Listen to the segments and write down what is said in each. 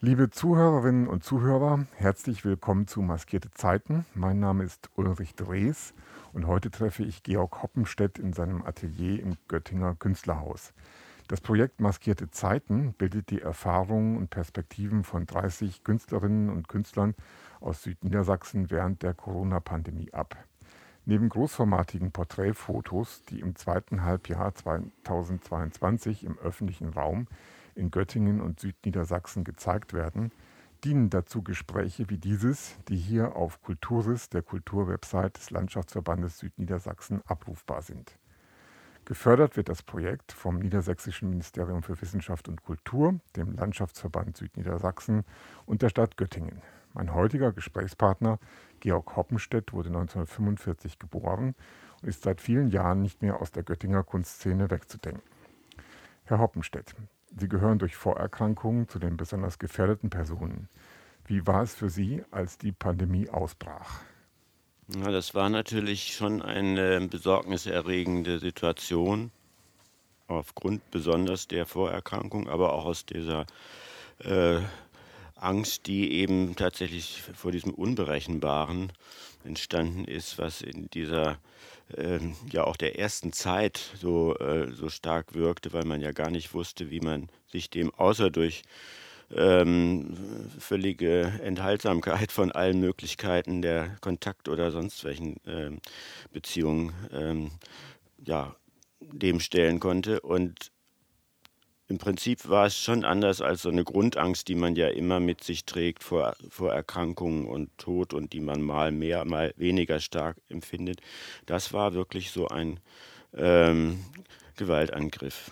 Liebe Zuhörerinnen und Zuhörer, herzlich willkommen zu Maskierte Zeiten. Mein Name ist Ulrich Drees und heute treffe ich Georg Hoppenstedt in seinem Atelier im Göttinger Künstlerhaus. Das Projekt Maskierte Zeiten bildet die Erfahrungen und Perspektiven von 30 Künstlerinnen und Künstlern aus Südniedersachsen während der Corona-Pandemie ab. Neben großformatigen Porträtfotos, die im zweiten Halbjahr 2022 im öffentlichen Raum in Göttingen und Südniedersachsen gezeigt werden, dienen dazu Gespräche wie dieses, die hier auf Kulturis, der Kulturwebsite des Landschaftsverbandes Südniedersachsen, abrufbar sind. Gefördert wird das Projekt vom Niedersächsischen Ministerium für Wissenschaft und Kultur, dem Landschaftsverband Südniedersachsen und der Stadt Göttingen. Mein heutiger Gesprächspartner, Georg Hoppenstedt, wurde 1945 geboren und ist seit vielen Jahren nicht mehr aus der Göttinger Kunstszene wegzudenken. Herr Hoppenstedt, Sie gehören durch Vorerkrankungen zu den besonders gefährdeten Personen. Wie war es für Sie, als die Pandemie ausbrach? Ja, das war natürlich schon eine besorgniserregende Situation, aufgrund besonders der Vorerkrankung, aber auch aus dieser äh, Angst, die eben tatsächlich vor diesem Unberechenbaren entstanden ist, was in dieser äh, ja auch der ersten Zeit so, äh, so stark wirkte, weil man ja gar nicht wusste, wie man sich dem außer durch ähm, völlige Enthaltsamkeit von allen Möglichkeiten der Kontakt oder sonst welchen ähm, Beziehungen ähm, ja, dem stellen konnte. Und im Prinzip war es schon anders als so eine Grundangst, die man ja immer mit sich trägt vor, vor Erkrankungen und Tod und die man mal mehr, mal weniger stark empfindet. Das war wirklich so ein ähm, Gewaltangriff.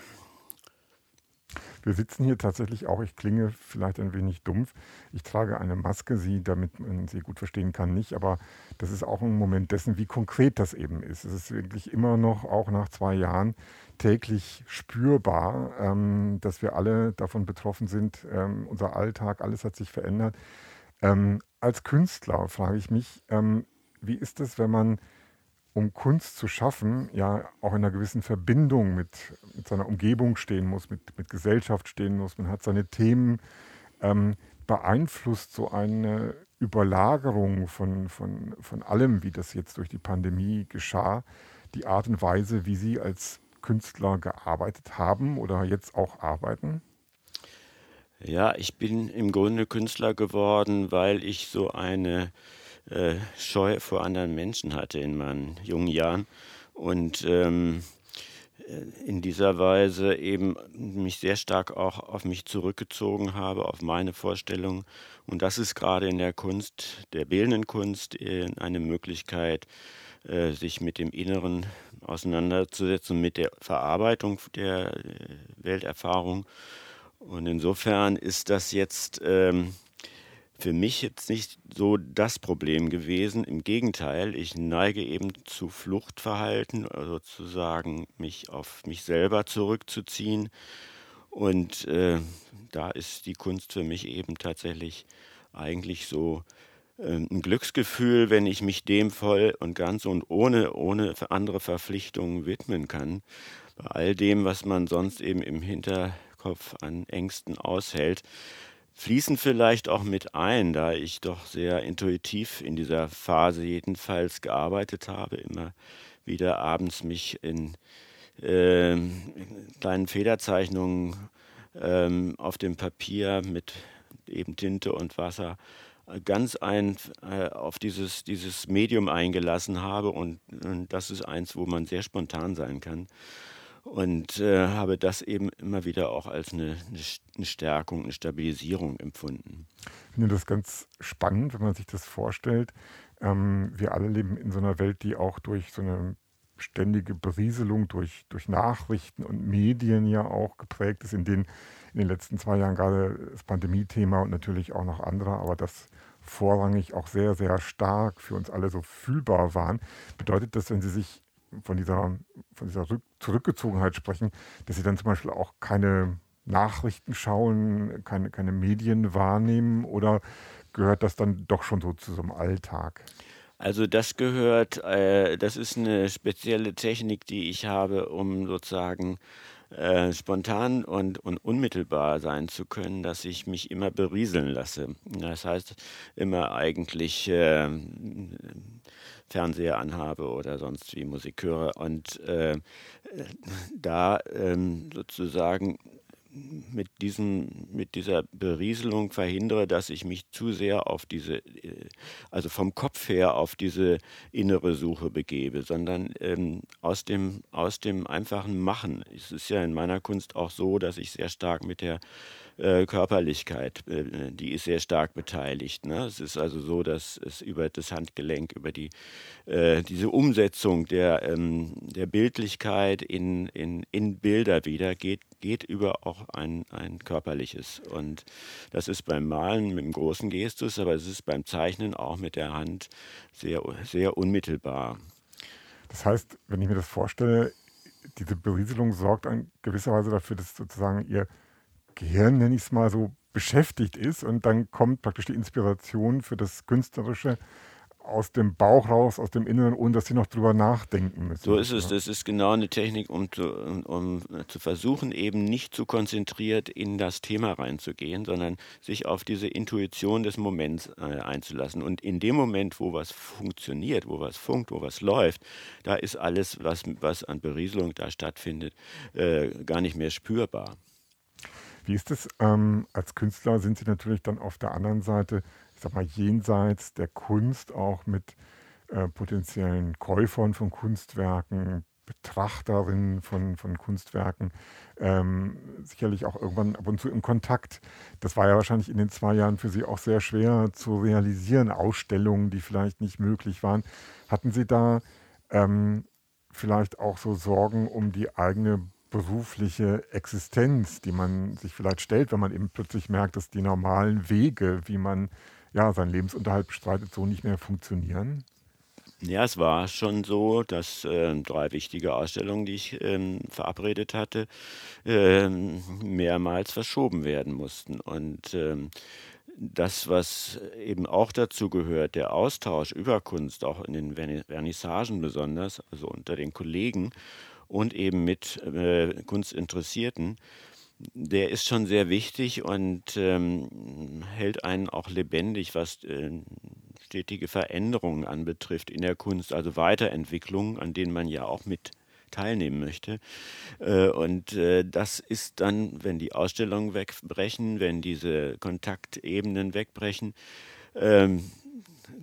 Wir sitzen hier tatsächlich auch, ich klinge vielleicht ein wenig dumpf. Ich trage eine Maske, sie, damit man sie gut verstehen kann, nicht. Aber das ist auch ein Moment dessen, wie konkret das eben ist. Es ist wirklich immer noch, auch nach zwei Jahren, täglich spürbar, ähm, dass wir alle davon betroffen sind. Ähm, unser Alltag, alles hat sich verändert. Ähm, als Künstler frage ich mich, ähm, wie ist es, wenn man um Kunst zu schaffen, ja auch in einer gewissen Verbindung mit, mit seiner Umgebung stehen muss, mit, mit Gesellschaft stehen muss. Man hat seine Themen. Ähm, beeinflusst so eine Überlagerung von, von, von allem, wie das jetzt durch die Pandemie geschah, die Art und Weise, wie Sie als Künstler gearbeitet haben oder jetzt auch arbeiten? Ja, ich bin im Grunde Künstler geworden, weil ich so eine äh, Scheu vor anderen Menschen hatte in meinen jungen Jahren und ähm, äh, in dieser Weise eben mich sehr stark auch auf mich zurückgezogen habe, auf meine Vorstellungen. Und das ist gerade in der Kunst, der bildenden Kunst, eine Möglichkeit, äh, sich mit dem Inneren auseinanderzusetzen, mit der Verarbeitung der Welterfahrung. Und insofern ist das jetzt ähm, für mich jetzt nicht so das Problem gewesen. Im Gegenteil, ich neige eben zu Fluchtverhalten, sozusagen mich auf mich selber zurückzuziehen. Und äh, da ist die Kunst für mich eben tatsächlich eigentlich so äh, ein Glücksgefühl, wenn ich mich dem voll und ganz und ohne, ohne andere Verpflichtungen widmen kann. Bei all dem, was man sonst eben im Hinterkopf an Ängsten aushält fließen vielleicht auch mit ein, da ich doch sehr intuitiv in dieser Phase jedenfalls gearbeitet habe, immer wieder abends mich in, äh, in kleinen Federzeichnungen ähm, auf dem Papier mit eben Tinte und Wasser ganz ein äh, auf dieses, dieses Medium eingelassen habe und, und das ist eins, wo man sehr spontan sein kann und äh, habe das eben immer wieder auch als eine, eine, Stärkung, eine Stabilisierung empfunden. Ich finde das ganz spannend, wenn man sich das vorstellt. Ähm, wir alle leben in so einer Welt, die auch durch so eine ständige Berieselung durch, durch Nachrichten und Medien ja auch geprägt ist, in denen in den letzten zwei Jahren gerade das Pandemie-Thema und natürlich auch noch andere, aber das vorrangig auch sehr, sehr stark für uns alle so fühlbar waren. Bedeutet das, wenn Sie sich von dieser, von dieser Zurückgezogenheit sprechen, dass sie dann zum Beispiel auch keine Nachrichten schauen, keine, keine Medien wahrnehmen oder gehört das dann doch schon so zu so einem Alltag? Also das gehört, äh, das ist eine spezielle Technik, die ich habe, um sozusagen äh, spontan und, und unmittelbar sein zu können, dass ich mich immer berieseln lasse. Das heißt, immer eigentlich äh, Fernseher anhabe oder sonst wie Musik höre und äh, da ähm, sozusagen mit, diesem, mit dieser Berieselung verhindere, dass ich mich zu sehr auf diese, äh, also vom Kopf her auf diese innere Suche begebe, sondern ähm, aus, dem, aus dem einfachen Machen. Es ist ja in meiner Kunst auch so, dass ich sehr stark mit der äh, Körperlichkeit, äh, die ist sehr stark beteiligt. Ne? Es ist also so, dass es über das Handgelenk, über die, äh, diese Umsetzung der, ähm, der Bildlichkeit in, in, in Bilder wieder geht, geht über auch ein, ein körperliches. Und das ist beim Malen mit dem großen Gestus, aber es ist beim Zeichnen auch mit der Hand sehr, sehr unmittelbar. Das heißt, wenn ich mir das vorstelle, diese Berieselung sorgt in gewisser Weise dafür, dass sozusagen ihr Gehirn, nenne ich es mal so, beschäftigt ist und dann kommt praktisch die Inspiration für das Künstlerische aus dem Bauch raus, aus dem Inneren, ohne dass sie noch drüber nachdenken müssen. So ist es. Das ist genau eine Technik, um zu, um, zu versuchen, eben nicht zu konzentriert in das Thema reinzugehen, sondern sich auf diese Intuition des Moments äh, einzulassen. Und in dem Moment, wo was funktioniert, wo was funkt, wo was läuft, da ist alles, was, was an Berieselung da stattfindet, äh, gar nicht mehr spürbar. Wie ist es ähm, als Künstler? Sind Sie natürlich dann auf der anderen Seite, ich sag mal, jenseits der Kunst auch mit äh, potenziellen Käufern von Kunstwerken, Betrachterinnen von, von Kunstwerken, ähm, sicherlich auch irgendwann ab und zu im Kontakt. Das war ja wahrscheinlich in den zwei Jahren für Sie auch sehr schwer zu realisieren, Ausstellungen, die vielleicht nicht möglich waren. Hatten Sie da ähm, vielleicht auch so Sorgen um die eigene berufliche Existenz, die man sich vielleicht stellt, wenn man eben plötzlich merkt, dass die normalen Wege, wie man ja seinen Lebensunterhalt bestreitet, so nicht mehr funktionieren? Ja, es war schon so, dass äh, drei wichtige Ausstellungen, die ich ähm, verabredet hatte, äh, mehrmals verschoben werden mussten. Und ähm, das, was eben auch dazu gehört, der Austausch über Kunst, auch in den Vernissagen besonders, also unter den Kollegen und eben mit äh, Kunstinteressierten, der ist schon sehr wichtig und ähm, hält einen auch lebendig, was äh, stetige Veränderungen anbetrifft in der Kunst, also Weiterentwicklungen, an denen man ja auch mit teilnehmen möchte. Äh, und äh, das ist dann, wenn die Ausstellungen wegbrechen, wenn diese Kontaktebenen wegbrechen, ähm,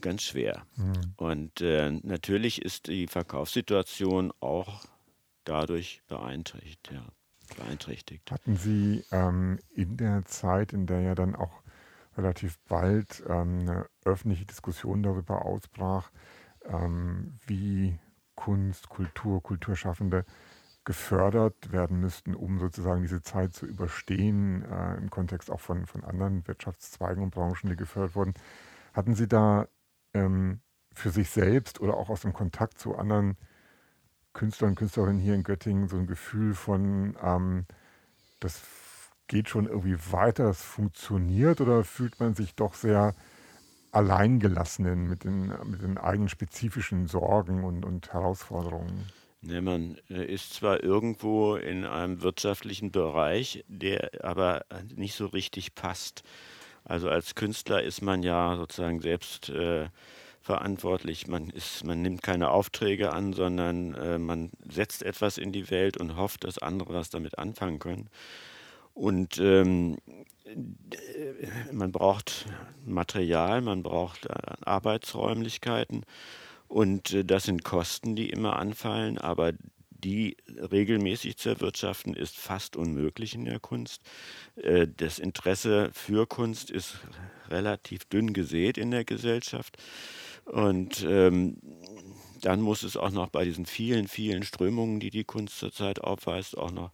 ganz schwer. Mhm. Und äh, natürlich ist die Verkaufssituation auch dadurch beeinträchtigt. Ja, beeinträchtigt. Hatten Sie ähm, in der Zeit, in der ja dann auch relativ bald ähm, eine öffentliche Diskussion darüber ausbrach, ähm, wie Kunst, Kultur, Kulturschaffende gefördert werden müssten, um sozusagen diese Zeit zu überstehen, äh, im Kontext auch von, von anderen Wirtschaftszweigen und Branchen, die gefördert wurden. Hatten Sie da ähm, für sich selbst oder auch aus dem Kontakt zu anderen Künstler und Künstlerinnen hier in Göttingen so ein Gefühl von, ähm, das geht schon irgendwie weiter, es funktioniert oder fühlt man sich doch sehr alleingelassenen mit den, mit den eigenen spezifischen Sorgen und, und Herausforderungen? Ne, man äh, ist zwar irgendwo in einem wirtschaftlichen Bereich, der aber nicht so richtig passt. Also als Künstler ist man ja sozusagen selbst äh, verantwortlich. Man, ist, man nimmt keine Aufträge an, sondern äh, man setzt etwas in die Welt und hofft, dass andere was damit anfangen können. Und ähm, man braucht Material, man braucht äh, Arbeitsräumlichkeiten und äh, das sind Kosten, die immer anfallen, aber die regelmäßig zu erwirtschaften, ist fast unmöglich in der Kunst. Äh, das Interesse für Kunst ist relativ dünn gesät in der Gesellschaft. Und ähm, dann muss es auch noch bei diesen vielen, vielen Strömungen, die die Kunst zurzeit aufweist, auch noch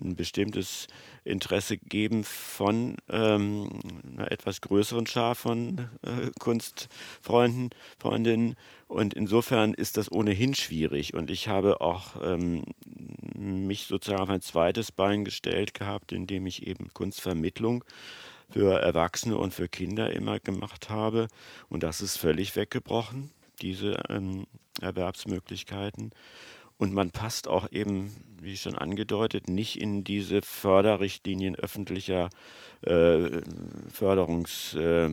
ein bestimmtes Interesse geben von ähm, einer etwas größeren Schar von äh, Kunstfreunden, Freundinnen. Und insofern ist das ohnehin schwierig. Und ich habe auch ähm, mich sozusagen auf ein zweites Bein gestellt gehabt, indem ich eben Kunstvermittlung für Erwachsene und für Kinder immer gemacht habe. Und das ist völlig weggebrochen, diese ähm, Erwerbsmöglichkeiten. und man passt auch eben, wie schon angedeutet, nicht in diese Förderrichtlinien öffentlicher äh, Förderungs... Äh,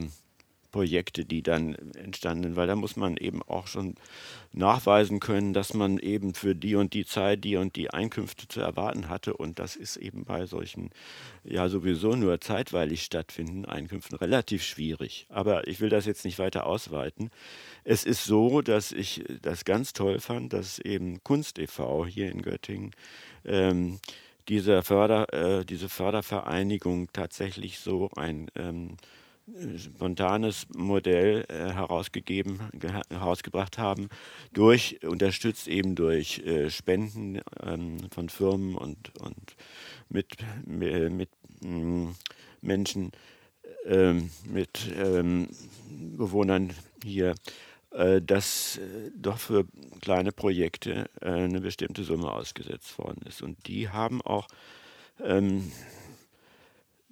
Projekte, die dann entstanden, weil da muss man eben auch schon nachweisen können, dass man eben für die und die Zeit die und die Einkünfte zu erwarten hatte. Und das ist eben bei solchen ja sowieso nur zeitweilig stattfindenden Einkünften relativ schwierig. Aber ich will das jetzt nicht weiter ausweiten. Es ist so, dass ich das ganz toll fand, dass eben Kunst e.V. hier in Göttingen ähm, diese, Förder, äh, diese Fördervereinigung tatsächlich so ein ähm, spontanes Modell äh, herausgegeben, herausgebracht haben, durch, unterstützt eben durch äh, Spenden ähm, von Firmen und, und mit, mit äh, Menschen, ähm, mit ähm, Bewohnern hier, äh, dass äh, doch für kleine Projekte äh, eine bestimmte Summe ausgesetzt worden ist. Und die haben auch ähm,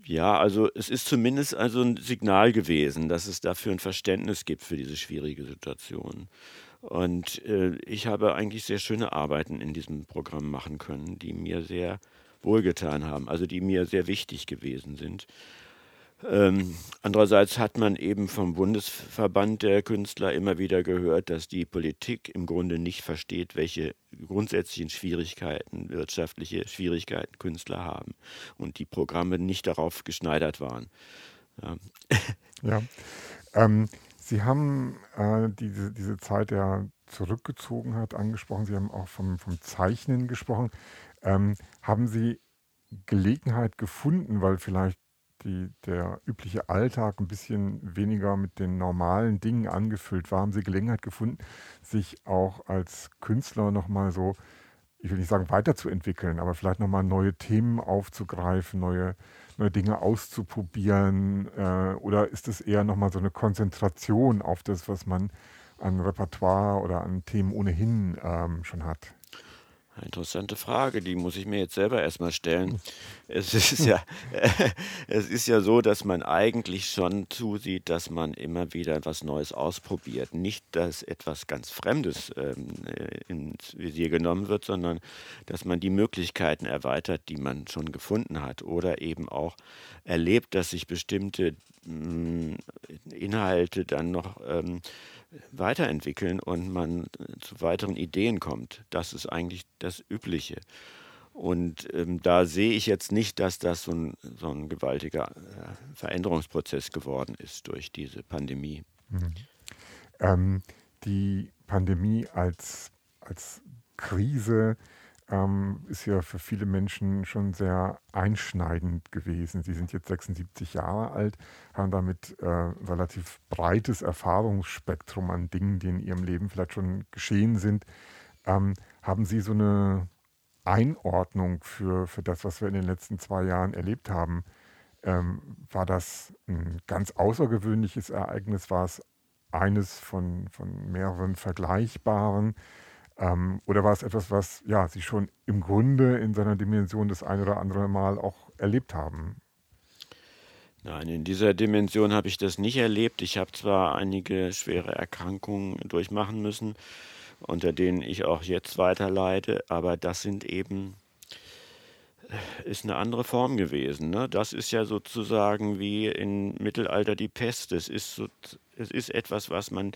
ja, also es ist zumindest also ein Signal gewesen, dass es dafür ein Verständnis gibt für diese schwierige Situation. Und äh, ich habe eigentlich sehr schöne Arbeiten in diesem Programm machen können, die mir sehr wohlgetan haben, also die mir sehr wichtig gewesen sind. Ähm, andererseits hat man eben vom Bundesverband der Künstler immer wieder gehört, dass die Politik im Grunde nicht versteht, welche grundsätzlichen Schwierigkeiten, wirtschaftliche Schwierigkeiten Künstler haben und die Programme nicht darauf geschneidert waren. Ja, ja. Ähm, Sie haben äh, diese, diese Zeit zurückgezogen hat, angesprochen. Sie haben auch vom, vom Zeichnen gesprochen. Ähm, haben Sie Gelegenheit gefunden, weil vielleicht die, der übliche Alltag ein bisschen weniger mit den normalen Dingen angefüllt war, haben Sie Gelegenheit gefunden, sich auch als Künstler nochmal so, ich will nicht sagen weiterzuentwickeln, aber vielleicht nochmal neue Themen aufzugreifen, neue, neue Dinge auszuprobieren? Äh, oder ist es eher nochmal so eine Konzentration auf das, was man an Repertoire oder an Themen ohnehin ähm, schon hat? Interessante Frage, die muss ich mir jetzt selber erstmal stellen. Es ist ja, es ist ja so, dass man eigentlich schon zusieht, dass man immer wieder etwas Neues ausprobiert. Nicht, dass etwas ganz Fremdes ähm, ins Visier genommen wird, sondern dass man die Möglichkeiten erweitert, die man schon gefunden hat. Oder eben auch erlebt, dass sich bestimmte mh, mm, Inhalte dann noch ähm, weiterentwickeln und man zu weiteren Ideen kommt. Das ist eigentlich das Übliche. Und ähm, da sehe ich jetzt nicht, dass das so ein, so ein gewaltiger äh, Veränderungsprozess geworden ist durch diese Pandemie. Mhm. Ähm, die Pandemie als, als Krise ähm, ist ja für viele Menschen schon sehr einschneidend gewesen. Sie sind jetzt 76 Jahre alt, haben damit äh, relativ breites Erfahrungsspektrum an Dingen, die in ihrem Leben vielleicht schon geschehen sind. Ähm, haben Sie so eine Einordnung für, für das, was wir in den letzten zwei Jahren erlebt haben? Ähm, war das ein ganz außergewöhnliches Ereignis? War es eines von, von mehreren vergleichbaren? Ähm, oder war es etwas, was ja, Sie schon im Grunde in seiner Dimension das ein oder andere Mal auch erlebt haben? Nein, in dieser Dimension habe ich das nicht erlebt. Ich habe zwar einige schwere Erkrankungen durchmachen müssen, unter denen ich auch jetzt weiter leide, aber das sind eben äh, ist eine andere Form gewesen. Ne? Das ist ja sozusagen wie im Mittelalter die Pest. Es ist, so, es ist etwas, was man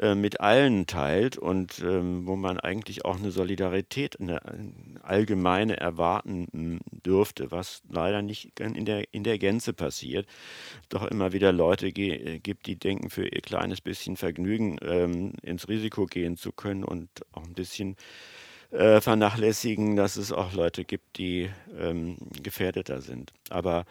äh, mit allen teilt und ähm, wo man eigentlich auch eine Solidarität, eine, eine allgemeine erwarten hm, dürfte, was leider nicht in der, in der Gänze passiert. Doch immer wieder Leute ge gibt, die denken, für ihr kleines bisschen Vergnügen ähm, ins Risiko gehen zu können und auch ein bisschen äh, vernachlässigen, dass es auch Leute gibt, die ähm, gefährdeter sind. Aber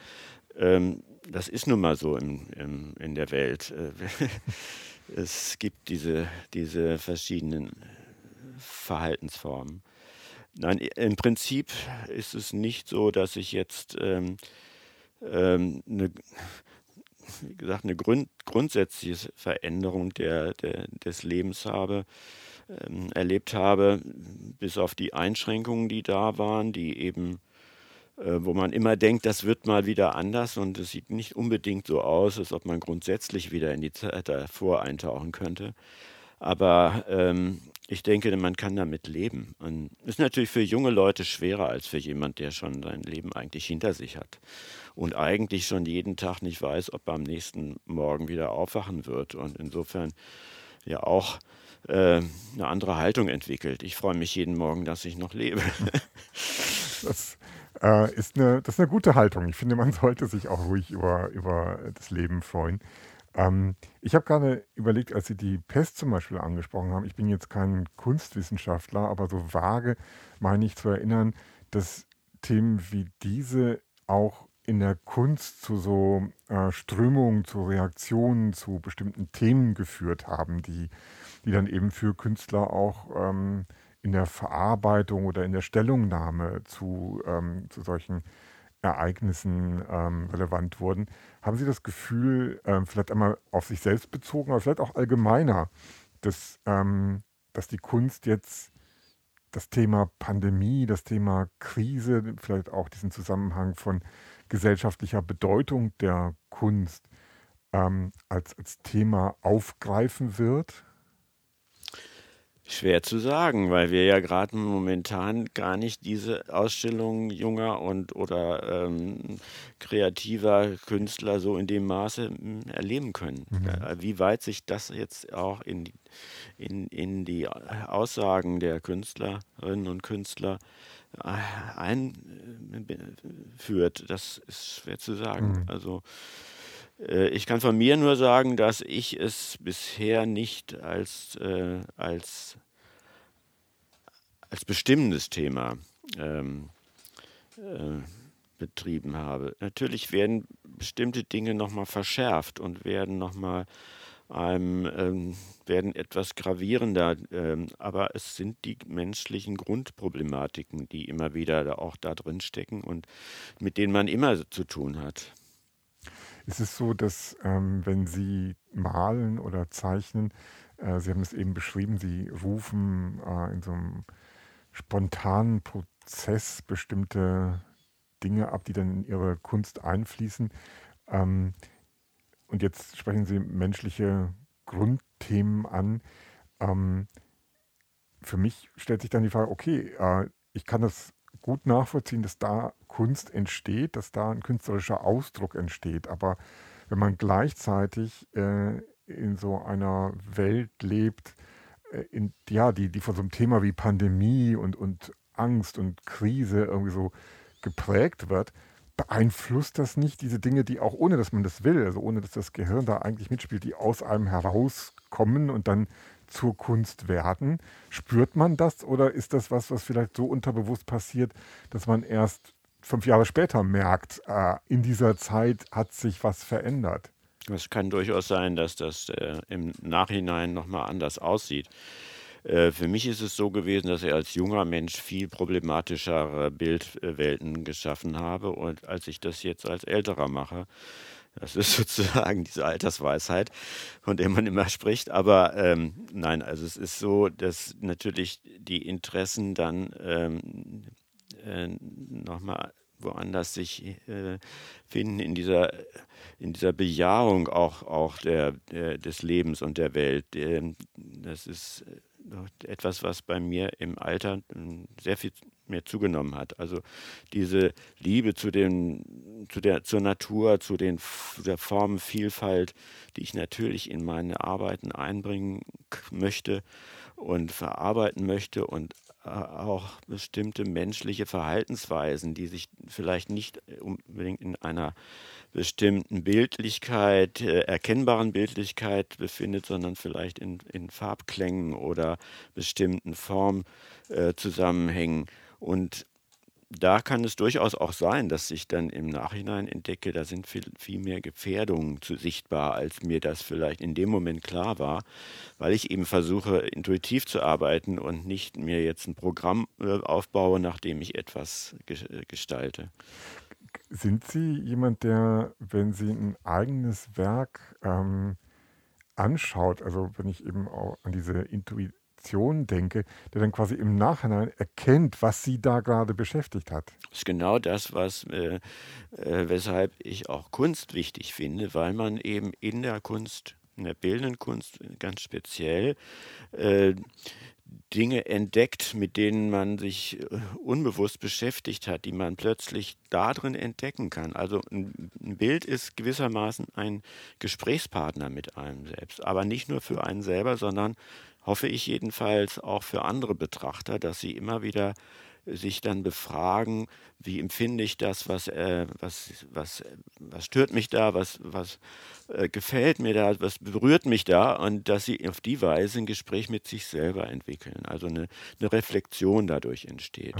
ähm, das ist nun mal so im, im, in der Welt. Es gibt diese, diese verschiedenen Verhaltensformen. Nein, im Prinzip ist es nicht so, dass ich jetzt ähm, ähm, eine, wie gesagt, eine Grund, grundsätzliche Veränderung der, der, des Lebens habe, ähm, erlebt habe, bis auf die Einschränkungen, die da waren, die eben wo man immer denkt, das wird mal wieder anders und es sieht nicht unbedingt so aus, als ob man grundsätzlich wieder in die Zeit davor eintauchen könnte. Aber ähm, ich denke, man kann damit leben. Und ist natürlich für junge Leute schwerer als für jemand, der schon sein Leben eigentlich hinter sich hat und eigentlich schon jeden Tag nicht weiß, ob er am nächsten Morgen wieder aufwachen wird. Und insofern ja auch äh, eine andere Haltung entwickelt. Ich freue mich jeden Morgen, dass ich noch lebe. das, äh, ist eine, das ist eine gute Haltung. Ich finde, man sollte sich auch ruhig über, über das Leben freuen. Ähm, ich habe gerade überlegt, als Sie die Pest zum Beispiel angesprochen haben, ich bin jetzt kein Kunstwissenschaftler, aber so vage meine ich zu erinnern, dass Themen wie diese auch in der Kunst zu so äh, Strömungen, zu Reaktionen, zu bestimmten Themen geführt haben, die, die dann eben für Künstler auch ähm, in der Verarbeitung oder in der Stellungnahme zu, ähm, zu solchen Ereignissen ähm, relevant wurden. Haben Sie das Gefühl, ähm, vielleicht einmal auf sich selbst bezogen, aber vielleicht auch allgemeiner, dass, ähm, dass die Kunst jetzt das Thema Pandemie, das Thema Krise, vielleicht auch diesen Zusammenhang von gesellschaftlicher Bedeutung der Kunst ähm, als, als Thema aufgreifen wird? Schwer zu sagen, weil wir ja gerade momentan gar nicht diese Ausstellung junger und oder ähm, kreativer Künstler so in dem Maße hm, erleben können. Mhm. Äh, wie weit sich das jetzt auch in, in, in die Aussagen der Künstlerinnen und Künstler äh, einführt, das ist schwer zu sagen. Mhm. Also äh, ich kann von mir nur sagen, dass ich es bisher nicht als, äh, als, als bestimmendes Thema ähm, äh, betrieben habe. Natürlich werden bestimmte Dinge nochmal verschärft und werden nochmal einem, ähm, werden etwas gravierender, ähm, aber es sind die menschlichen Grundproblematiken, die immer wieder auch da drin stecken und mit denen man immer zu tun hat. Ist es so, dass ähm, wenn Sie malen oder zeichnen, äh, Sie haben es eben beschrieben, Sie rufen äh, in so einem spontanen Prozess bestimmte Dinge ab, die dann in Ihre Kunst einfließen. Ähm, und jetzt sprechen Sie menschliche Grundthemen an. Ähm, für mich stellt sich dann die Frage, okay, äh, ich kann das gut nachvollziehen, dass da Kunst entsteht, dass da ein künstlerischer Ausdruck entsteht. Aber wenn man gleichzeitig äh, in so einer Welt lebt, äh, in, ja, die, die von so einem Thema wie Pandemie und, und Angst und Krise irgendwie so geprägt wird, beeinflusst das nicht diese Dinge, die auch ohne dass man das will, also ohne dass das Gehirn da eigentlich mitspielt, die aus einem herauskommen und dann zur Kunst werden. Spürt man das oder ist das was, was vielleicht so unterbewusst passiert, dass man erst fünf Jahre später merkt, äh, in dieser Zeit hat sich was verändert? Es kann durchaus sein, dass das äh, im Nachhinein nochmal anders aussieht. Äh, für mich ist es so gewesen, dass ich als junger Mensch viel problematischere Bildwelten geschaffen habe und als ich das jetzt als älterer mache, das ist sozusagen diese Altersweisheit, von der man immer spricht. Aber ähm, nein, also es ist so, dass natürlich die Interessen dann ähm, äh, nochmal woanders sich äh, finden in dieser, in dieser Bejahung auch, auch der, der, des Lebens und der Welt. Ähm, das ist etwas, was bei mir im Alter ähm, sehr viel mehr zugenommen hat. Also diese Liebe zu, den, zu der, zur Natur, zu den, der Formenvielfalt, die ich natürlich in meine Arbeiten einbringen möchte und verarbeiten möchte und äh, auch bestimmte menschliche Verhaltensweisen, die sich vielleicht nicht unbedingt in einer bestimmten Bildlichkeit, äh, erkennbaren Bildlichkeit befindet, sondern vielleicht in, in Farbklängen oder bestimmten Formzusammenhängen. Äh, Und da kann es durchaus auch sein, dass ich dann im Nachhinein entdecke, da sind viel, viel mehr Gefährdungen zu sichtbar, als mir das vielleicht in dem Moment klar war, weil ich eben versuche, intuitiv zu arbeiten und nicht mir jetzt ein Programm äh, aufbaue, nachdem ich etwas gestalte. Sind Sie jemand, der, wenn Sie ein eigenes Werk ähm, anschaut, also wenn ich eben auch an diese Intuition denke, der dann quasi im Nachhinein erkennt, was Sie da gerade beschäftigt hat? Das ist genau das, was, äh, äh, weshalb ich auch Kunst wichtig finde, weil man eben in der Kunst in der bildenden Kunst ganz speziell, äh, Dinge entdeckt, mit denen man sich äh, unbewusst beschäftigt hat, die man plötzlich darin entdecken kann. Also ein, ein Bild ist gewissermaßen ein Gesprächspartner mit einem selbst, aber nicht nur für einen selber, sondern hoffe ich jedenfalls auch für andere Betrachter, dass sie immer wieder sich dann befragen, wie empfinde ich das, was, äh, was, was, was stört mich da, was, was äh, gefällt mir da, was berührt mich da und dass sie auf die Weise ein Gespräch mit sich selber entwickeln, also eine, eine Reflexion dadurch entsteht.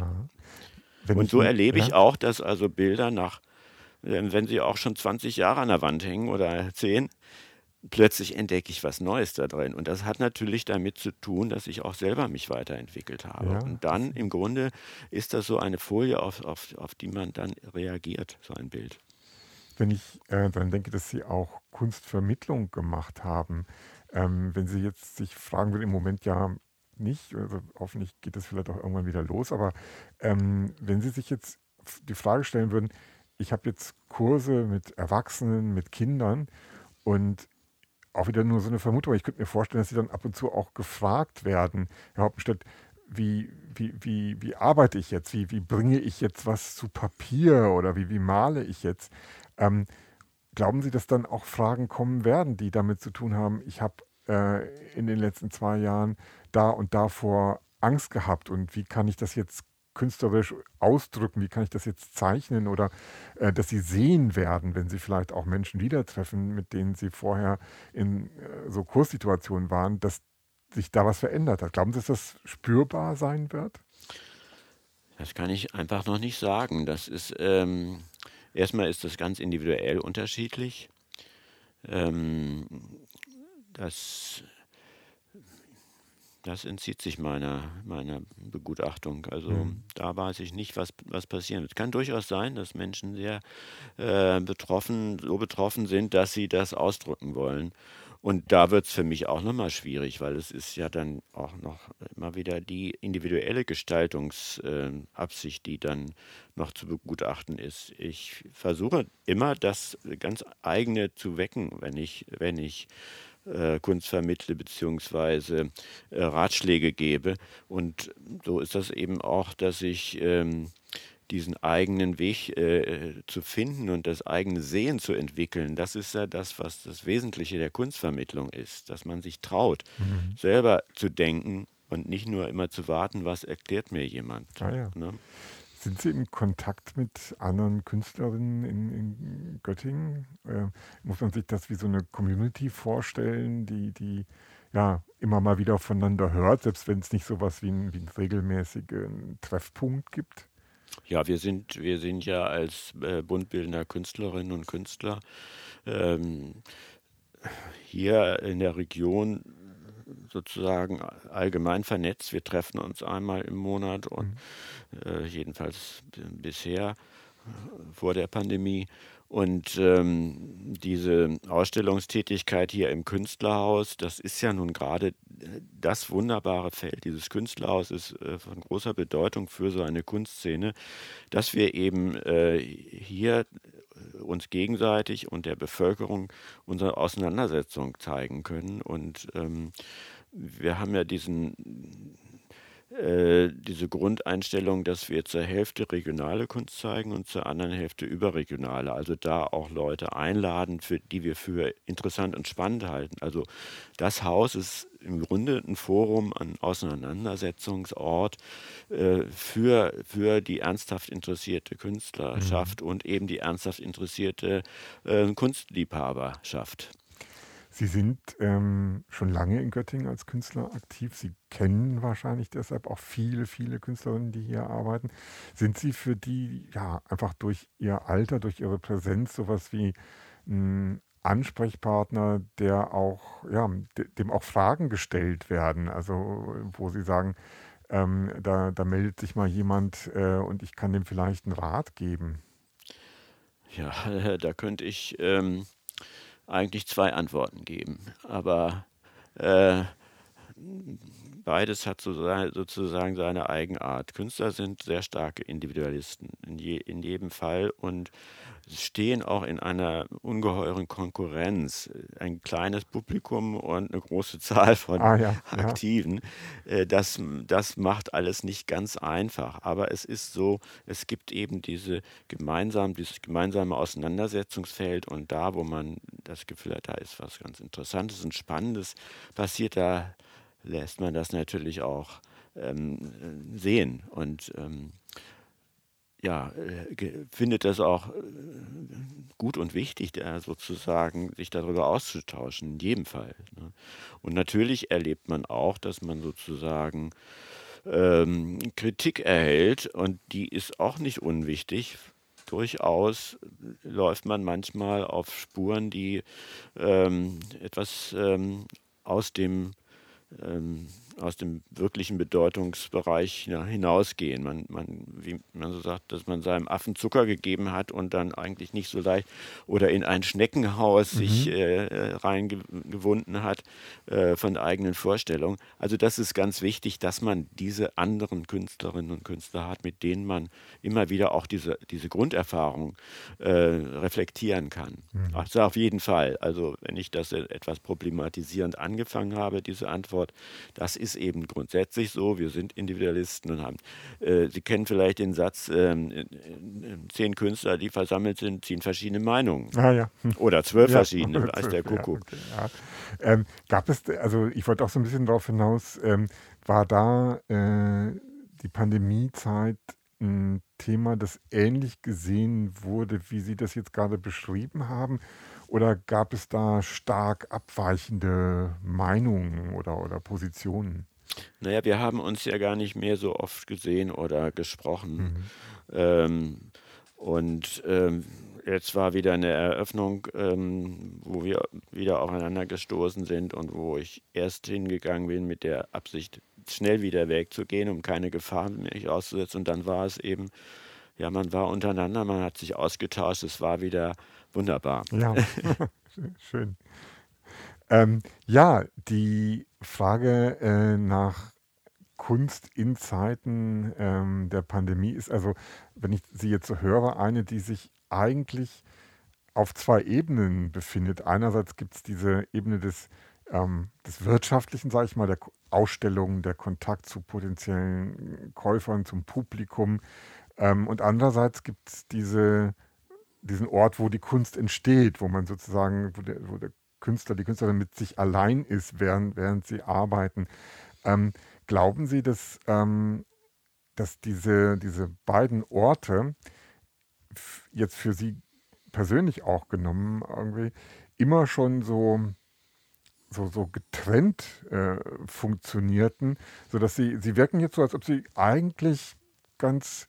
Und so erlebe ja? ich auch, dass also Bilder nach, äh, wenn sie auch schon 20 Jahre an der Wand hängen oder 10, plötzlich entdecke ich was Neues da drin. Und das hat natürlich damit zu tun, dass ich auch selber mich weiterentwickelt habe. Ja. Und dann im Grunde ist das so eine Folie, auf, auf, auf die man dann reagiert, so ein Bild. Wenn ich äh, daran denke, dass Sie auch Kunstvermittlung gemacht haben, ähm, wenn Sie jetzt sich fragen würden, im Moment ja nicht, also hoffentlich geht das vielleicht auch irgendwann wieder los, aber ähm, wenn Sie sich jetzt die Frage stellen würden, ich habe jetzt Kurse mit Erwachsenen, mit Kindern und auch wieder nur so eine Vermutung, ich könnte mir vorstellen, dass sie dann ab und zu auch gefragt werden, Herr Hauptenstedt, wie, wie, wie, wie arbeite ich jetzt? Wie, wie bringe ich jetzt was zu Papier oder wie, wie male ich jetzt? Ähm, glauben Sie, dass dann auch Fragen kommen werden, die damit zu tun haben, ich habe äh, in den letzten zwei Jahren da und davor Angst gehabt und wie kann ich das jetzt künstlerisch ausdrücken? Wie kann ich das jetzt zeichnen oder äh, dass sie sehen werden, wenn sie vielleicht auch Menschen wieder treffen, mit denen sie vorher in äh, so Kurssituationen waren, dass sich da was verändert hat? Glauben Sie, dass das spürbar sein wird? Das kann ich einfach noch nicht sagen. Das ist ähm, erstmal ist das ganz individuell unterschiedlich. Ähm, das das entzieht sich meiner, meiner Begutachtung. Also mhm. da weiß ich nicht, was, was passieren wird. Es kann durchaus sein, dass Menschen sehr äh, betroffen, so betroffen sind, dass sie das ausdrücken wollen. Und da wird es für mich auch nochmal schwierig, weil es ist ja dann auch noch immer wieder die individuelle Gestaltungsabsicht, äh, die dann noch zu begutachten ist. Ich versuche immer, das ganz eigene zu wecken, wenn ich, wenn ich äh, Kunst vermittle beziehungsweise äh, Ratschläge gebe. Und so ist das eben auch, dass ich ähm, diesen eigenen Weg äh, zu finden und das eigene Sehen zu entwickeln, das ist ja das, was das Wesentliche der Kunstvermittlung ist, dass man sich traut, mhm. selber zu denken und nicht nur immer zu warten, was erklärt mir jemand. Ah, ja. ne? Sind Sie im Kontakt mit anderen Künstlerinnen in, in Göttingen? Äh, muss man sich das wie so eine Community vorstellen, die, die ja immer mal wieder voneinander hört, selbst wenn es nicht so etwas wie, ein, einen regelmäßigen Treffpunkt gibt? Ja, wir sind, wir sind ja als äh, bundbildender Künstlerinnen und Künstler ähm, hier in der Region sozusagen allgemein vernetzt. Wir treffen uns einmal im Monat und mhm. äh, jedenfalls bisher äh, vor der Pandemie. Und ähm, diese Ausstellungstätigkeit hier im Künstlerhaus, das ist ja nun gerade äh, das wunderbare Feld. Dieses Künstlerhaus ist äh, von großer Bedeutung für so eine Kunstszene, dass wir eben äh, hier uns gegenseitig und der Bevölkerung unsere Auseinandersetzung zeigen können. Und ähm, wir haben ja diesen, äh, diese Grundeinstellung, dass wir zur Hälfte regionale Kunst zeigen und zur anderen Hälfte überregionale. Also da auch Leute einladen, für, die wir für interessant und spannend halten. Also das Haus ist im Grunde ein Forum, ein Auseinandersetzungsort äh, für, für die ernsthaft interessierte Künstlerschaft mhm. und eben die ernsthaft interessierte äh, Kunstliebhaberschaft. Sie sind ähm, schon lange in Göttingen als Künstler aktiv. Sie kennen wahrscheinlich deshalb auch viele, viele Künstlerinnen, die hier arbeiten. Sind Sie für die ja einfach durch Ihr Alter, durch Ihre Präsenz sowas wie ein Ansprechpartner, der auch, ja, dem auch Fragen gestellt werden? Also, wo Sie sagen, ähm, da, da, meldet sich mal jemand äh, und ich kann dem vielleicht einen Rat geben. Ja, da könnte ich. Ähm eigentlich zwei Antworten geben. Aber äh, beides hat so, sozusagen seine Eigenart. Künstler sind sehr starke Individualisten in, je, in jedem Fall und stehen auch in einer ungeheuren Konkurrenz. Ein kleines Publikum und eine große Zahl von ah, ja, Aktiven. Ja. Äh, das, das macht alles nicht ganz einfach. Aber es ist so, es gibt eben diese gemeinsam, dieses gemeinsame Auseinandersetzungsfeld und da, wo man das Gefühl hat, da ist was ganz Interessantes und Spannendes passiert, da lässt man das natürlich auch ähm, sehen. Und ähm, ja, äh, findet es auch äh, gut und wichtig, sozusagen sich darüber auszutauschen, in jedem Fall. Ne? Und natürlich erlebt man auch, dass man sozusagen ähm, Kritik erhält und die ist auch nicht unwichtig. Durchaus läuft man manchmal auf Spuren, die ähm, etwas ähm, aus dem ähm, aus dem wirklichen Bedeutungsbereich hinausgehen. Man, man, wie man so sagt, dass man seinem Affen Zucker gegeben hat und dann eigentlich nicht so leicht oder in ein Schneckenhaus mhm. sich äh, reingewunden hat äh, von eigenen Vorstellungen. Also das ist ganz wichtig, dass man diese anderen Künstlerinnen und Künstler hat, mit denen man immer wieder auch diese, diese Grunderfahrung äh, reflektieren kann. Mhm. Also auf jeden Fall. Also wenn ich das etwas problematisierend angefangen habe, diese Antwort, das ist eben grundsätzlich so. Wir sind Individualisten und haben, äh, Sie kennen vielleicht den Satz, ähm, äh, zehn Künstler, die versammelt sind, ziehen verschiedene Meinungen. Ah, ja. Oder zwölf ja, verschiedene, als der Kuckuck. Ja, okay, ähm, gab es, also ich wollte auch so ein bisschen darauf hinaus, ähm, war da äh, die Pandemiezeit ein Thema, das ähnlich gesehen wurde, wie Sie das jetzt gerade beschrieben haben? Oder gab es da stark abweichende Meinungen oder, oder Positionen? Naja, wir haben uns ja gar nicht mehr so oft gesehen oder gesprochen. Mhm. Ähm, und ähm, jetzt war wieder eine Eröffnung, ähm, wo wir wieder aufeinander gestoßen sind und wo ich erst hingegangen bin mit der Absicht, schnell wieder wegzugehen, um keine Gefahr mich auszusetzen. Und dann war es eben, ja, man war untereinander, man hat sich ausgetauscht, es war wieder Wunderbar. Ja, schön. Ähm, ja, die Frage äh, nach Kunst in Zeiten ähm, der Pandemie ist also, wenn ich sie jetzt so höre, eine, die sich eigentlich auf zwei Ebenen befindet. Einerseits gibt es diese Ebene des, ähm, des Wirtschaftlichen, sage ich mal, der Ausstellungen, der Kontakt zu potenziellen Käufern, zum Publikum. Ähm, und andererseits gibt es diese diesen Ort, wo die Kunst entsteht, wo man sozusagen, wo der, wo der Künstler, die Künstlerin mit sich allein ist, während, während sie arbeiten. Ähm, glauben Sie, dass, ähm, dass diese, diese beiden Orte jetzt für Sie persönlich auch genommen irgendwie immer schon so, so, so getrennt äh, funktionierten, sodass sie, sie wirken jetzt so, als ob sie eigentlich ganz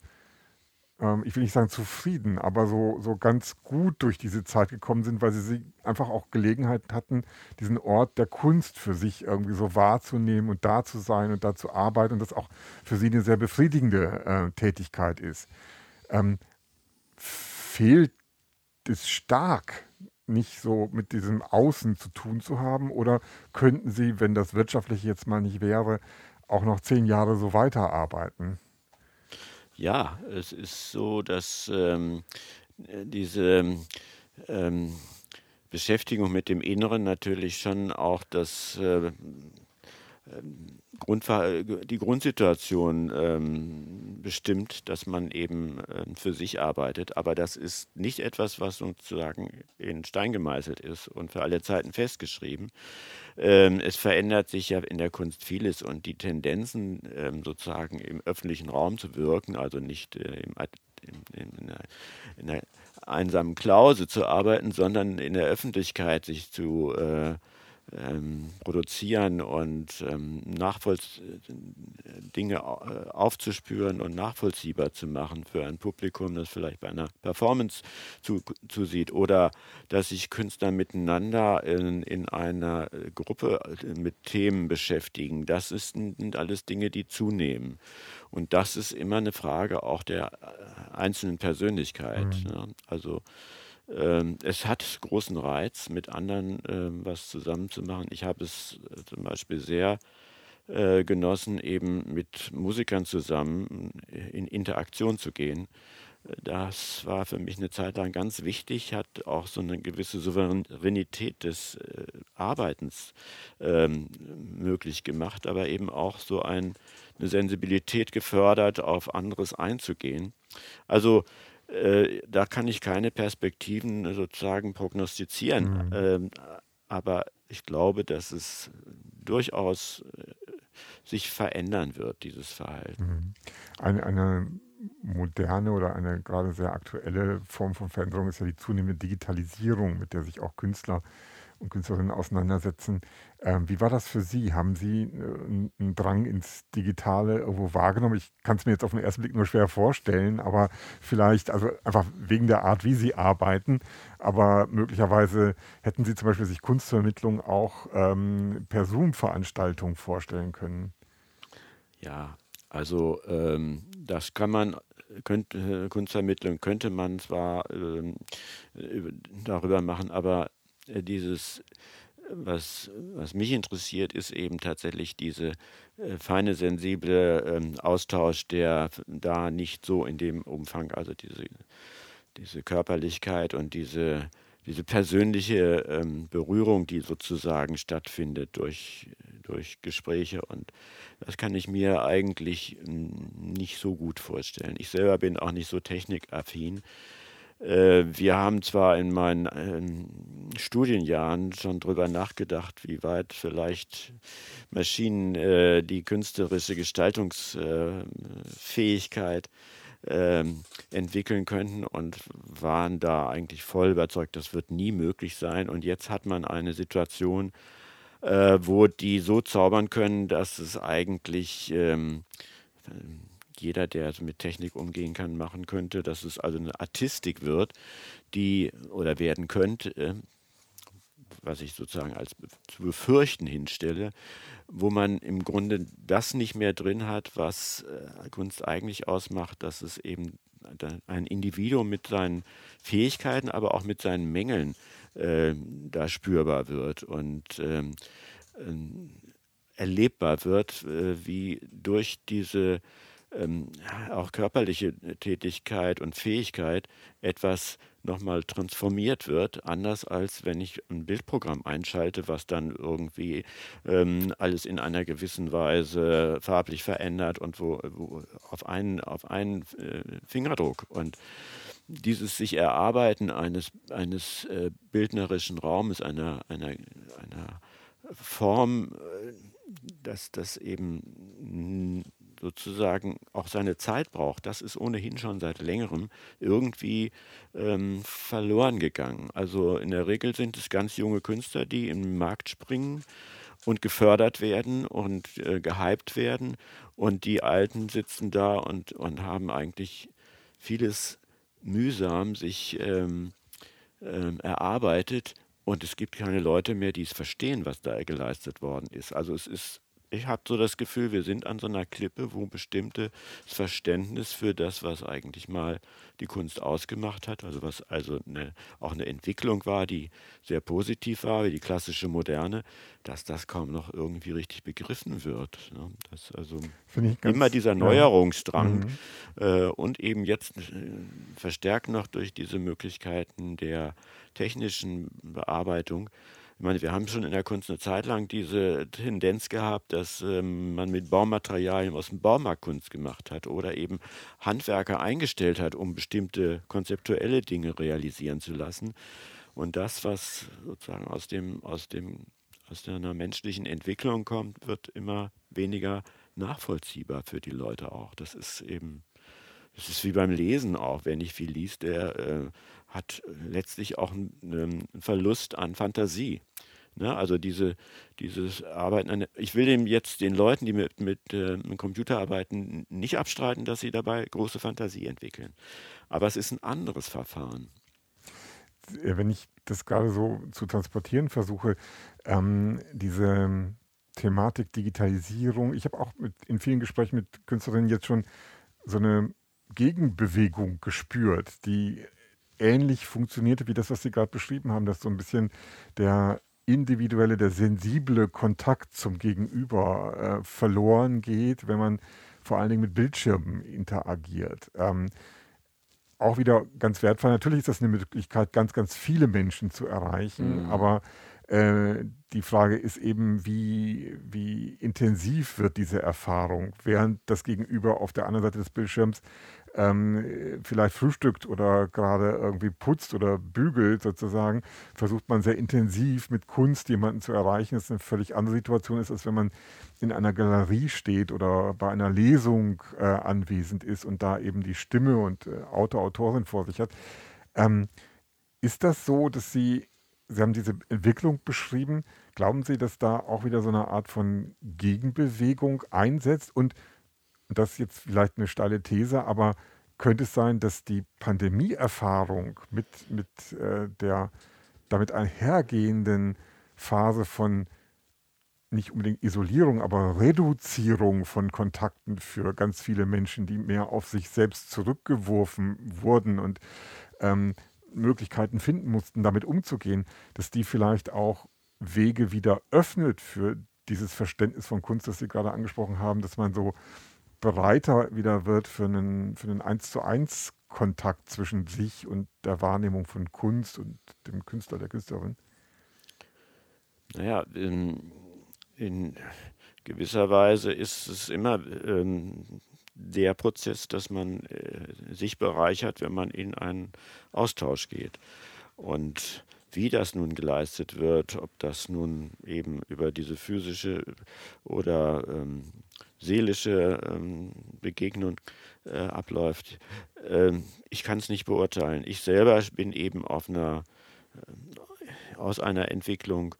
ähm, ich will nicht sagen zufrieden, aber so, so ganz gut durch diese Zeit gekommen sind, weil sie, sie einfach auch Gelegenheit hatten, diesen Ort der Kunst für sich irgendwie so wahrzunehmen und da zu sein und da zu arbeiten und das auch für sie eine sehr befriedigende äh, Tätigkeit ist. Ähm, fehlt es stark, nicht so mit diesem Außen zu tun zu haben? Oder könnten Sie, wenn das wirtschaftlich jetzt mal nicht wäre, auch noch zehn Jahre so weiterarbeiten? Ja, es ist so, dass ähm, diese ähm, Beschäftigung mit dem Inneren natürlich schon auch das äh, Grund, die Grundsituation ähm, bestimmt, dass man eben äh, für sich arbeitet. Aber das ist nicht etwas, was sozusagen in Stein gemeißelt ist und für alle Zeiten festgeschrieben. Ähm, es verändert sich ja in der Kunst vieles und die Tendenzen ähm, sozusagen im öffentlichen Raum zu wirken, also nicht äh, im, in, in, einer, in, einer, einsamen Klause zu arbeiten, sondern in der Öffentlichkeit sich zu äh, ähm, produzieren und ähm, Dinge äh, aufzuspüren und nachvollziehbar zu machen für ein Publikum, das vielleicht bei einer Performance zu, zusieht oder dass sich Künstler miteinander in, in einer Gruppe äh, mit Themen beschäftigen. Das ist, sind alles Dinge, die zunehmen. Und das ist immer eine Frage auch der äh, einzelnen Persönlichkeit. Mhm. Ne? Also es hat großen Reiz, mit anderen ähm, was zusammen zu machen. Ich habe es äh, zum Beispiel sehr äh, genossen, eben mit Musikern zusammen in Interaktion zu gehen. Das war für mich eine Zeit lang ganz wichtig, hat auch so eine gewisse Souveränität des äh, Arbeitens ähm, möglich gemacht, aber eben auch so ein, eine Sensibilität gefördert, auf anderes einzugehen. Also äh, da kann ich keine Perspektiven sozusagen prognostizieren, mhm. ähm, aber ich glaube, dass es durchaus äh, sich verändern wird, dieses Verhalten. Mhm. Eine, eine moderne oder eine gerade sehr aktuelle Form von Veränderung ist ja die zunehmende Digitalisierung, mit der sich auch Künstler Künstlerinnen auseinandersetzen. Ähm, wie war das für Sie? Haben Sie äh, einen Drang ins Digitale irgendwo wahrgenommen? Ich kann es mir jetzt auf den ersten Blick nur schwer vorstellen, aber vielleicht, also einfach wegen der Art, wie Sie arbeiten, aber möglicherweise hätten Sie zum Beispiel sich Kunstvermittlung auch ähm, per Zoom-Veranstaltung vorstellen können. Ja, also ähm, das kann man könnte, Kunstvermittlung könnte man zwar ähm, darüber machen, aber dieses, was, was mich interessiert, ist eben tatsächlich diese äh, feine, sensible ähm, Austausch, der da nicht so in dem Umfang, also diese, diese Körperlichkeit und diese, diese persönliche ähm, Berührung, die sozusagen stattfindet durch, durch Gespräche und das kann ich mir eigentlich nicht so gut vorstellen. Ich selber bin auch nicht so technikaffin. Äh, wir haben zwar in meinen ähm, Studienjahren schon darüber nachgedacht, wie weit vielleicht Maschinen äh, die künstlerische Gestaltungsfähigkeit ähm, entwickeln könnten und waren da eigentlich voll überzeugt, das wird nie möglich sein. Und jetzt hat man eine Situation, äh, wo die so zaubern können, dass es eigentlich ähm, jeder, der mit Technik umgehen kann, machen könnte, dass es also eine Artistik wird, die oder werden könnte, äh, was ich sozusagen als zu befürchten hinstelle, wo man im Grunde das nicht mehr drin hat, was äh, Kunst eigentlich ausmacht, dass es eben ein Individuum mit seinen Fähigkeiten, aber auch mit seinen Mängeln äh, da spürbar wird und ähm, äh, erlebbar wird, äh, wie durch diese ähm, auch körperliche Tätigkeit und Fähigkeit etwas nochmal transformiert wird, anders als wenn ich ein Bildprogramm einschalte, was dann irgendwie ähm, alles in einer gewissen Weise farblich verändert und wo, wo auf einen, auf einen äh, Fingerdruck. Und dieses sich Erarbeiten eines, eines äh, bildnerischen Raumes, einer, einer, einer Form, äh, dass das eben sozusagen auch seine Zeit braucht, das ist ohnehin schon seit längerem irgendwie ähm, verloren gegangen. Also in der Regel sind es ganz junge Künstler, die im Markt springen und gefördert werden und äh, gehypt werden und die Alten sitzen da und, und haben eigentlich vieles mühsam sich ähm, ähm, erarbeitet und es gibt keine Leute mehr, die es verstehen, was da geleistet worden ist. Also es ist ich habe so das Gefühl, wir sind an so einer Klippe, wo ein bestimmtes Verständnis für das, was eigentlich mal die Kunst ausgemacht hat, also was also eine, auch eine Entwicklung war, die sehr positiv war, wie die klassische Moderne, dass das kaum noch irgendwie richtig begriffen wird. Ne? Das also immer dieser Neuerungsdrang ja. mhm. äh, und eben jetzt äh, verstärkt noch durch diese Möglichkeiten der technischen Bearbeitung ich meine, wir haben schon in der Kunst eine Zeit lang diese Tendenz gehabt, dass ähm, man mit Baumaterialien aus dem Baumarkt Kunst gemacht hat oder eben Handwerker eingestellt hat, um bestimmte konzeptuelle Dinge realisieren zu lassen. Und das, was sozusagen aus dem, aus dem, aus einer menschlichen Entwicklung kommt, wird immer weniger nachvollziehbar für die Leute auch. Das ist eben, das ist wie beim Lesen auch. Wer nicht viel liest, der äh, hat letztlich auch einen, Verlust an Fantasie. Ne? Also diese, dieses Arbeiten, an, ich will dem jetzt den Leuten, die mit, mit, äh, mit Computer arbeiten, nicht abstreiten, dass sie dabei große Fantasie entwickeln. Aber es ist ein anderes Verfahren. Wenn ich das gerade so zu transportieren versuche, ähm, diese Thematik Digitalisierung, ich habe auch mit, in vielen Gesprächen mit Künstlerinnen jetzt schon so eine Gegenbewegung gespürt, die ähnlich funktionierte wie das, was Sie gerade beschrieben haben, dass so ein bisschen der individuelle, der sensible Kontakt zum Gegenüber äh, verloren geht, wenn man vor allen Dingen mit Bildschirmen interagiert. Ähm, auch wieder ganz wertvoll. Natürlich ist das eine Möglichkeit, ganz, ganz viele Menschen zu erreichen, mhm. aber äh, die Frage ist eben, wie, wie intensiv wird diese Erfahrung, während das Gegenüber auf der anderen Seite des Bildschirms ähm, vielleicht frühstückt oder gerade irgendwie putzt oder bügelt sozusagen, versucht man sehr intensiv mit Kunst jemanden zu erreichen. Das ist eine völlig andere Situation ist, als wenn man in einer Galerie steht oder bei einer Lesung äh, anwesend ist und da eben die Stimme und äh, Autor, Autorin vor sich hat. Ähm, ist das so, dass Sie, Sie haben diese Entwicklung beschrieben, glauben Sie, dass da auch wieder so eine Art von Gegenbewegung einsetzt und das ist jetzt vielleicht eine steile These, aber könnte es sein, dass die Pandemieerfahrung mit, mit äh, der damit einhergehenden Phase von nicht unbedingt Isolierung, aber Reduzierung von Kontakten für ganz viele Menschen, die mehr auf sich selbst zurückgeworfen wurden und ähm, Möglichkeiten finden mussten, damit umzugehen, dass die vielleicht auch Wege wieder öffnet für dieses Verständnis von Kunst, das Sie gerade angesprochen haben, dass man so bereiter wieder wird für einen, für einen 1 zu 1 Kontakt zwischen sich und der Wahrnehmung von Kunst und dem Künstler, der Künstlerin? Naja, in, in gewisser Weise ist es immer ähm, der Prozess, dass man äh, sich bereichert, wenn man in einen Austausch geht. Und wie das nun geleistet wird, ob das nun eben über diese physische oder ähm, seelische ähm, Begegnung äh, abläuft. Ähm, ich kann es nicht beurteilen. Ich selber bin eben auf einer, äh, aus einer Entwicklung,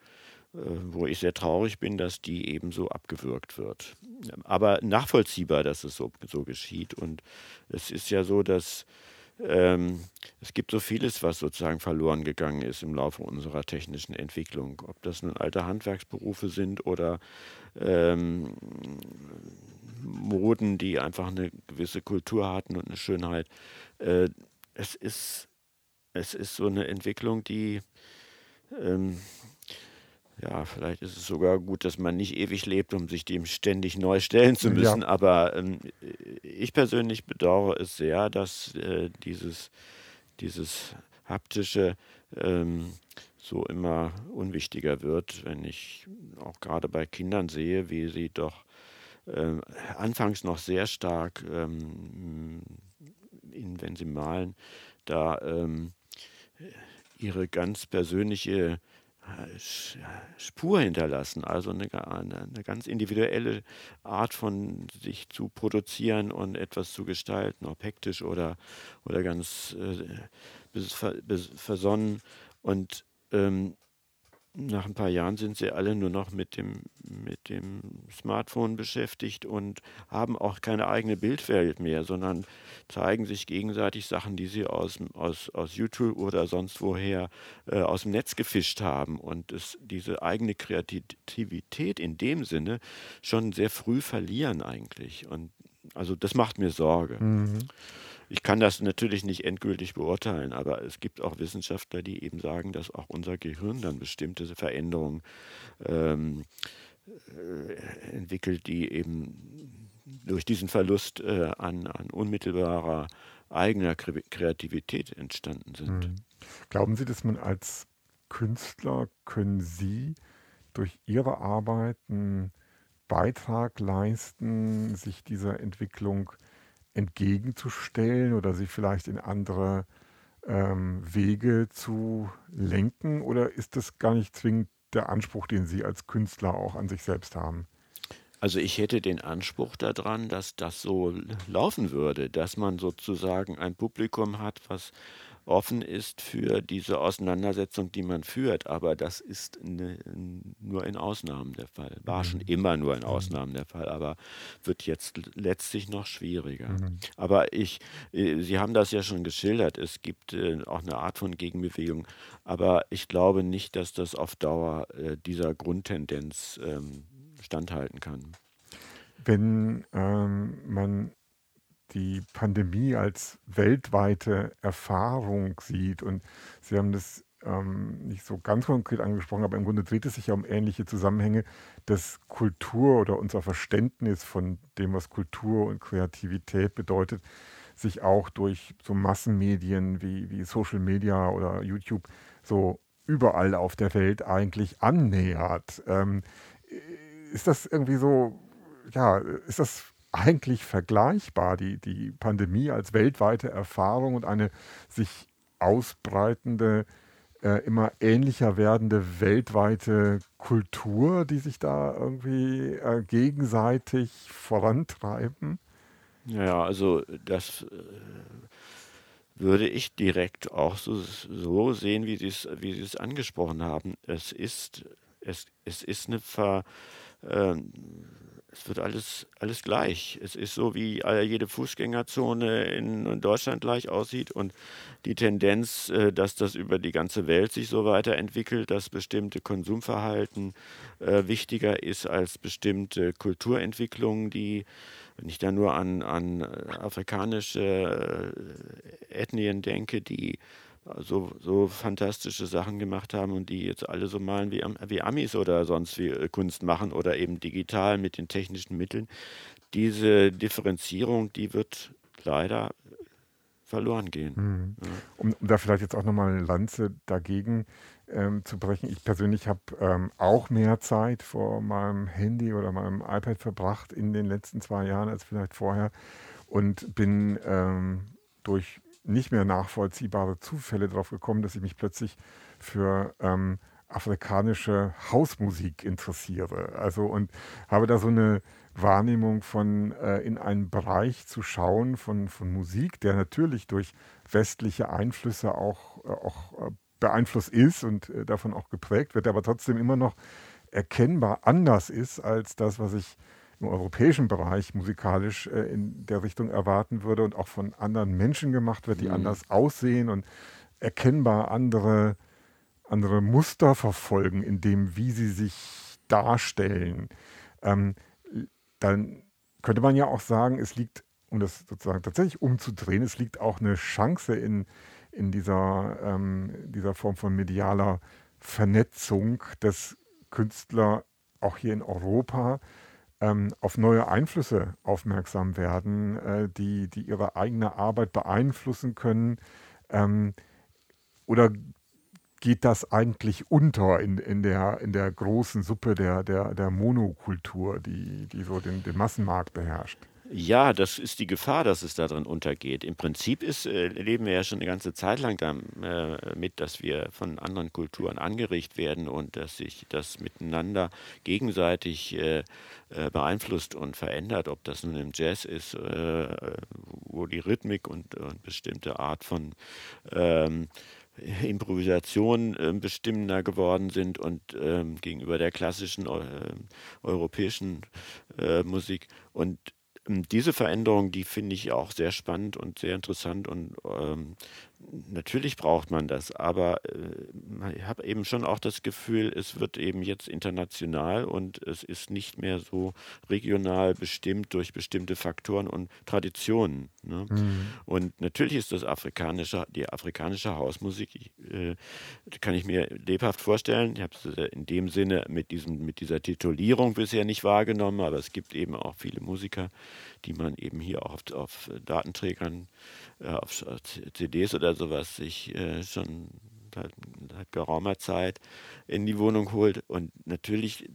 äh, wo ich sehr traurig bin, dass die eben so abgewürgt wird. Aber nachvollziehbar, dass es so, so geschieht. Und es ist ja so, dass ähm, es gibt so vieles, was sozusagen verloren gegangen ist im Laufe unserer technischen Entwicklung. Ob das nun alte Handwerksberufe sind oder ähm, Moden, die einfach eine gewisse Kultur hatten und eine Schönheit. Äh, es, ist, es ist so eine Entwicklung, die ähm, ja, vielleicht ist es sogar gut, dass man nicht ewig lebt, um sich dem ständig neu stellen zu müssen. Ja. Aber ähm, ich persönlich bedauere es sehr, dass äh, dieses, dieses haptische ähm, so immer unwichtiger wird, wenn ich auch gerade bei Kindern sehe, wie sie doch äh, anfangs noch sehr stark, ähm, in, wenn sie malen, da ähm, ihre ganz persönliche Spur hinterlassen, also eine, eine, eine, ganz individuelle Art von sich zu produzieren und etwas zu gestalten, ob hektisch oder, oder ganz äh, versonnen. Und ähm, nach ein paar Jahren sind sie alle nur noch mit dem, mit dem Smartphone beschäftigt und haben auch keine eigene Bildwelt mehr, sondern zeigen sich gegenseitig Sachen, die sie aus, aus, aus YouTube oder sonst woher äh, aus dem Netz gefischt haben. Und es, diese eigene Kreativität in dem Sinne schon sehr früh verlieren eigentlich. Und also das macht mir Sorge. Mhm. Ich kann das natürlich nicht endgültig beurteilen, aber es gibt auch Wissenschaftler, die eben sagen, dass auch unser Gehirn dann bestimmte Veränderungen ähm, äh, entwickelt, die eben durch diesen Verlust äh, an, an, unmittelbarer eigener Kreativität entstanden sind. Mhm. Glauben Sie, dass man als Künstler, können Sie durch Ihre Arbeit einen Beitrag leisten, sich dieser Entwicklung entgegenzustellen oder sie vielleicht in andere ähm, Wege zu lenken? Oder ist das gar nicht zwingend der Anspruch, den Sie als Künstler auch an sich selbst haben? Also ich hätte den Anspruch daran, dass das so laufen würde, dass man sozusagen ein Publikum hat, was offen ist für diese Auseinandersetzung, die man führt. Aber das ist ne, nur in Ausnahmen der Fall. War mhm. schon immer nur in mhm. Ausnahmen der Fall, aber wird jetzt letztlich noch schwieriger. Mhm. Aber ich, äh, Sie haben das ja schon geschildert, es gibt äh, auch eine Art von Gegenbewegung, aber ich glaube nicht, dass das auf Dauer äh, dieser Grundtendenz ähm, standhalten kann. Wenn ähm, man die Pandemie als weltweite Erfahrung sieht. Und Sie haben das ähm, nicht so ganz konkret angesprochen, aber im Grunde dreht es sich ja um ähnliche Zusammenhänge, dass Kultur oder unser Verständnis von dem, was Kultur und Kreativität bedeutet, sich auch durch so Massenmedien wie, wie Social Media oder YouTube so überall auf der Welt eigentlich annähert. Ähm, ist das irgendwie so, ja, ist das eigentlich vergleichbar, die, die Pandemie als weltweite Erfahrung und eine sich ausbreitende, äh, immer ähnlicher werdende weltweite Kultur, die sich da irgendwie äh, gegenseitig vorantreiben? Ja, also das äh, würde ich direkt auch so, so sehen, wie Sie es, wie Sie es angesprochen haben. Es ist, es, es ist eine Ver, äh, es wird alles, alles gleich. Es ist so, wie jede Fußgängerzone in Deutschland gleich aussieht und die Tendenz, äh, dass das über die ganze Welt sich so weiterentwickelt, dass bestimmte Konsumverhalten äh, wichtiger ist als bestimmte Kulturentwicklungen, die wenn ich da nur an, an afrikanische äh, Ethnien denke, die so, so fantastische Sachen gemacht haben und die jetzt alle so malen wie, wie Amis oder sonst wie äh, Kunst machen oder eben digital mit den technischen Mitteln. Diese Differenzierung, die wird leider verloren gehen. Mhm. Ja. Um, um, da vielleicht jetzt auch nochmal eine Lanze dagegen ähm, zu brechen. Ich persönlich habe ähm, auch mehr Zeit vor meinem Handy oder meinem iPad verbracht in den letzten zwei Jahren als vielleicht vorher und bin ähm, durch nicht mehr nachvollziehbare Zufälle darauf gekommen, dass ich mich plötzlich für ähm, afrikanische Hausmusik interessiere. Also und habe da so eine Wahrnehmung von äh, in einen Bereich zu schauen von, von Musik, der natürlich durch westliche Einflüsse auch, äh, auch äh, beeinflusst ist und äh, davon auch geprägt wird, aber trotzdem immer noch erkennbar anders ist als das, was ich im europäischen Bereich musikalisch äh, in der Richtung erwarten würde und auch von anderen Menschen gemacht wird, die mhm. anders aussehen und erkennbar andere, andere Muster verfolgen, in dem, wie sie sich darstellen. Ähm, dann könnte man ja auch sagen, es liegt, um das sozusagen tatsächlich umzudrehen, es liegt auch eine Chance in, in dieser, ähm, dieser Form von medialer Vernetzung, dass Künstler auch hier in Europa ähm, auf neue Einflüsse aufmerksam werden, äh, die, die ihre eigene Arbeit beeinflussen können? Ähm, oder geht das eigentlich unter in, in, der, in der großen Suppe der, der, der Monokultur, die, die so den, den Massenmarkt beherrscht? Ja, das ist die Gefahr, dass es darin untergeht. Im Prinzip ist, äh, leben wir ja schon eine ganze Zeit lang damit, äh, dass wir von anderen Kulturen angeregt werden und dass sich das miteinander gegenseitig äh, äh, beeinflusst und verändert, ob das nun im Jazz ist, äh, wo die Rhythmik und, und bestimmte Art von ähm, Improvisation äh, bestimmender geworden sind und ähm, gegenüber der klassischen äh, europäischen äh, Musik. Und diese Veränderung, die finde ich auch sehr spannend und sehr interessant und ähm, natürlich braucht man das, aber äh, ich habe eben schon auch das Gefühl, es wird eben jetzt international und es ist nicht mehr so regional bestimmt durch bestimmte Faktoren und Traditionen. Ne? Mhm. Und natürlich ist das afrikanische, die afrikanische Hausmusik, äh, kann ich mir lebhaft vorstellen. Ich habe es in dem Sinne mit, diesem, mit dieser Titulierung bisher nicht wahrgenommen, aber es gibt eben auch viele Musiker, die man eben hier auch auf, auf Datenträgern äh, auf CDs oder sowas sich äh, schon seit, seit geraumer Zeit in die Wohnung holt. Und natürlich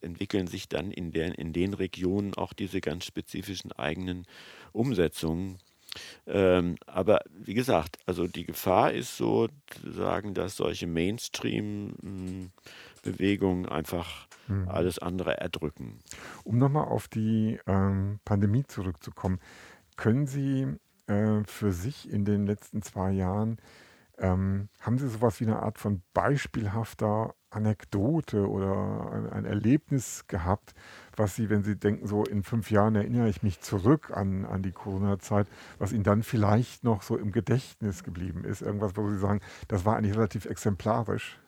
entwickeln sich dann in, der, in den Regionen auch diese ganz spezifischen eigenen Umsetzungen. Ähm, aber wie gesagt, also die Gefahr ist sozusagen, dass solche Mainstream-Bewegungen einfach mhm. alles andere erdrücken. Um nochmal auf die ähm, Pandemie zurückzukommen, können Sie äh, für sich in den letzten zwei Jahren. Ähm, haben Sie sowas wie eine Art von beispielhafter Anekdote oder ein, ein, Erlebnis gehabt, was Sie, wenn Sie denken, so in fünf Jahren erinnere ich mich zurück an, an die Corona-Zeit, was Ihnen dann vielleicht noch so im Gedächtnis geblieben ist? Irgendwas, wo Sie sagen, das war eigentlich relativ exemplarisch?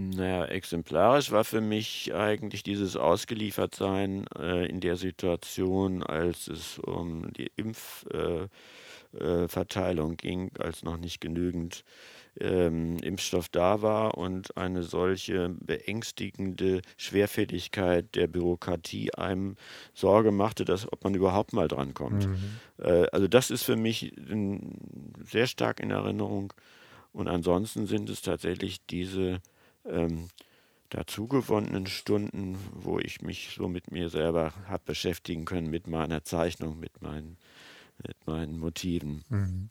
Naja, exemplarisch war für mich eigentlich dieses Ausgeliefertsein äh, in der Situation, als es um die Impf, äh, äh, ging, als noch nicht genügend ähm, Impfstoff da war und eine solche beängstigende Schwerfälligkeit der Bürokratie einem Sorge machte, dass ob man überhaupt mal drankommt. Mhm. Äh, also das ist für mich sehr stark in Erinnerung. Und ansonsten sind es tatsächlich diese ähm, dazugewonnenen Stunden, wo ich mich so mit mir selber habe beschäftigen können, mit meiner Zeichnung, mit meinen mit meinen Motiven. Mhm.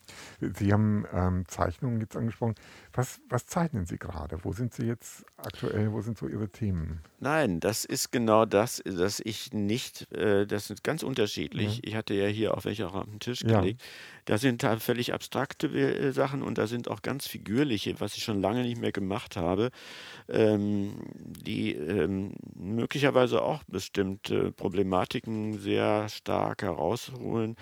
Sie haben ähm, Zeichnungen jetzt angesprochen. Was, was zeichnen Sie gerade? Wo sind Sie jetzt aktuell? Wo sind so Ihre Themen? Nein, das ist genau das, dass ich nicht, äh, das ist ganz unterschiedlich. Mhm. Ich hatte ja hier auch welche auf den Tisch gelegt. Ja. Da sind da völlig abstrakte äh, Sachen und da sind auch ganz figürliche, was ich schon lange nicht mehr gemacht habe, ähm, die ähm, möglicherweise auch bestimmte Problematiken sehr stark herausholen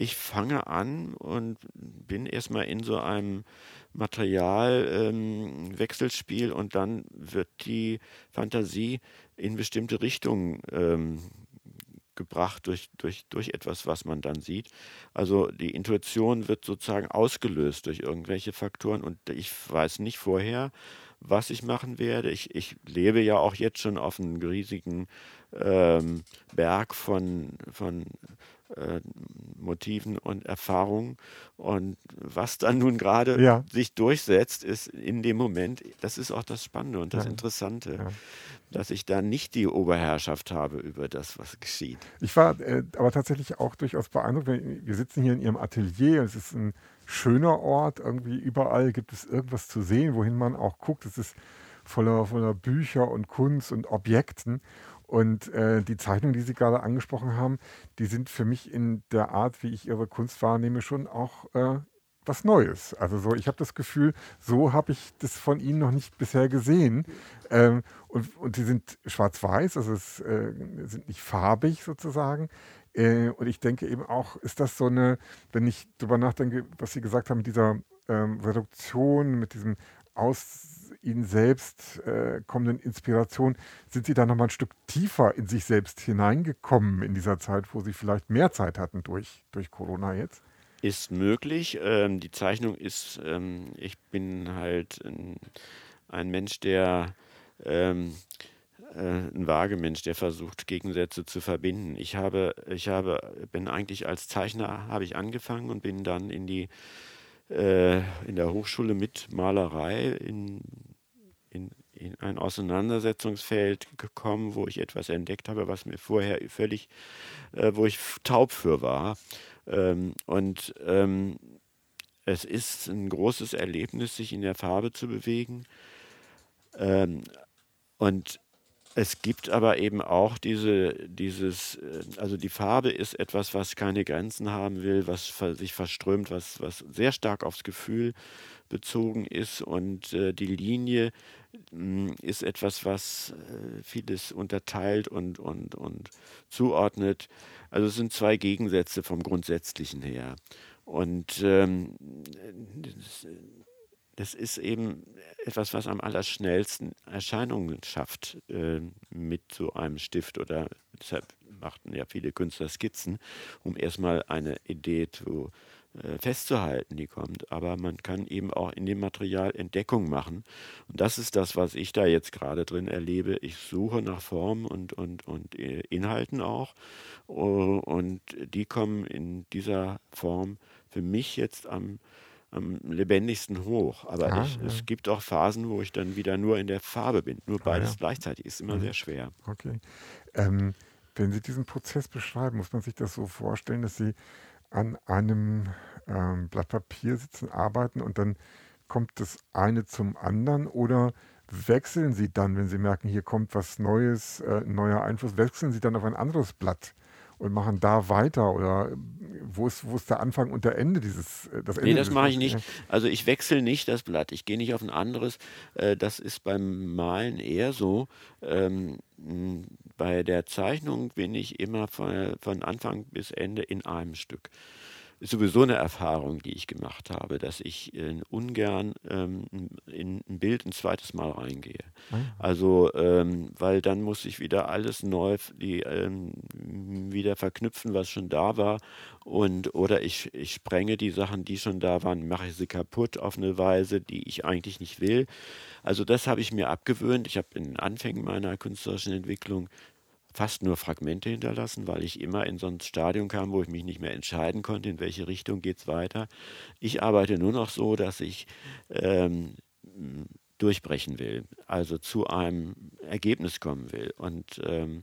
ich fange an und bin erstmal in so einem Materialwechselspiel ähm, und dann wird die Fantasie in bestimmte Richtungen ähm, gebracht durch, durch, durch etwas, was man dann sieht. Also die Intuition wird sozusagen ausgelöst durch irgendwelche Faktoren und ich weiß nicht vorher, was ich machen werde. Ich, ich lebe ja auch jetzt schon auf einem riesigen ähm, Berg von, von äh, Motiven und Erfahrungen. Und was dann nun gerade ja. sich durchsetzt, ist in dem Moment, das ist auch das Spannende und das ja. Interessante, ja. dass ich da nicht die Oberherrschaft habe über das, was geschieht. Ich war äh, aber tatsächlich auch durchaus beeindruckt. Wir sitzen hier in Ihrem Atelier, es ist ein schöner Ort, irgendwie überall gibt es irgendwas zu sehen, wohin man auch guckt. Es ist voller, voller Bücher und Kunst und Objekten. Und äh, die Zeichnungen, die Sie gerade angesprochen haben, die sind für mich in der Art, wie ich Ihre Kunst wahrnehme, schon auch äh, was Neues. Also so, ich habe das Gefühl, so habe ich das von Ihnen noch nicht bisher gesehen. Ähm, und, und sie sind schwarz-weiß, also es äh, sind nicht farbig sozusagen. Äh, und ich denke eben auch, ist das so eine, wenn ich darüber nachdenke, was Sie gesagt haben, mit dieser ähm, Reduktion, mit diesem Aus Ihnen selbst äh, kommenden Inspiration, sind Sie da nochmal ein Stück tiefer in sich selbst hineingekommen in dieser Zeit, wo Sie vielleicht mehr Zeit hatten durch, durch Corona jetzt? Ist möglich. Ähm, die Zeichnung ist, ähm, ich bin halt ein, ein Mensch, der ähm, äh, ein Wagemensch, der versucht, Gegensätze zu verbinden. Ich habe, ich habe, bin eigentlich als Zeichner habe ich angefangen und bin dann in die äh, in der Hochschule mit Malerei in in, in ein Auseinandersetzungsfeld gekommen, wo ich etwas entdeckt habe, was mir vorher völlig, äh, wo ich taub für war. Ähm, und ähm, es ist ein großes Erlebnis, sich in der Farbe zu bewegen. Ähm, und es gibt aber eben auch diese, dieses, äh, also die Farbe ist etwas, was keine Grenzen haben will, was sich verströmt, was, was sehr stark aufs Gefühl bezogen ist und äh, die Linie ist etwas, was äh, vieles unterteilt und, und, und zuordnet. Also es sind zwei Gegensätze vom Grundsätzlichen her. Und ähm, das, das ist eben etwas, was am allerschnellsten Erscheinungen schafft äh, mit so einem Stift oder deshalb machten ja viele Künstler Skizzen, um erstmal eine Idee zu festzuhalten, die kommt. Aber man kann eben auch in dem Material Entdeckung machen. Und das ist das, was ich da jetzt gerade drin erlebe. Ich suche nach Formen und, und, und äh, Inhalten auch. Und die kommen in dieser Form für mich jetzt am, am lebendigsten hoch. Aber ah, ich, ja. es gibt auch Phasen, wo ich dann wieder nur in der Farbe bin. Nur beides ah, ja. gleichzeitig ist immer mhm. sehr schwer. Okay. Ähm, wenn Sie diesen Prozess beschreiben, muss man sich das so vorstellen, dass Sie an einem ähm, Blatt Papier sitzen, arbeiten und dann kommt das eine zum anderen oder wechseln Sie dann, wenn Sie merken, hier kommt was Neues, äh, neuer Einfluss, wechseln Sie dann auf ein anderes Blatt und machen da weiter oder wo ist, wo ist der Anfang und der Ende dieses äh, das Ende Nee, das mache ich nicht. Also ich wechsle nicht das Blatt, ich gehe nicht auf ein anderes. Äh, das ist beim Malen eher so. Ähm, bei der Zeichnung bin ich immer von, von Anfang bis Ende in einem Stück. Ist sowieso eine Erfahrung, die ich gemacht habe, dass ich äh, ungern ähm, in ein Bild ein zweites Mal reingehe. Ah. Also, ähm, weil dann muss ich wieder alles neu die, ähm, wieder verknüpfen, was schon da war. Und, oder ich, ich sprenge die Sachen, die schon da waren, mache sie kaputt auf eine Weise, die ich eigentlich nicht will. Also das habe ich mir abgewöhnt. Ich habe in den Anfängen meiner künstlerischen Entwicklung fast nur Fragmente hinterlassen, weil ich immer in so ein Stadium kam, wo ich mich nicht mehr entscheiden konnte, in welche Richtung geht es weiter. Ich arbeite nur noch so, dass ich ähm, durchbrechen will, also zu einem Ergebnis kommen will. Und ähm,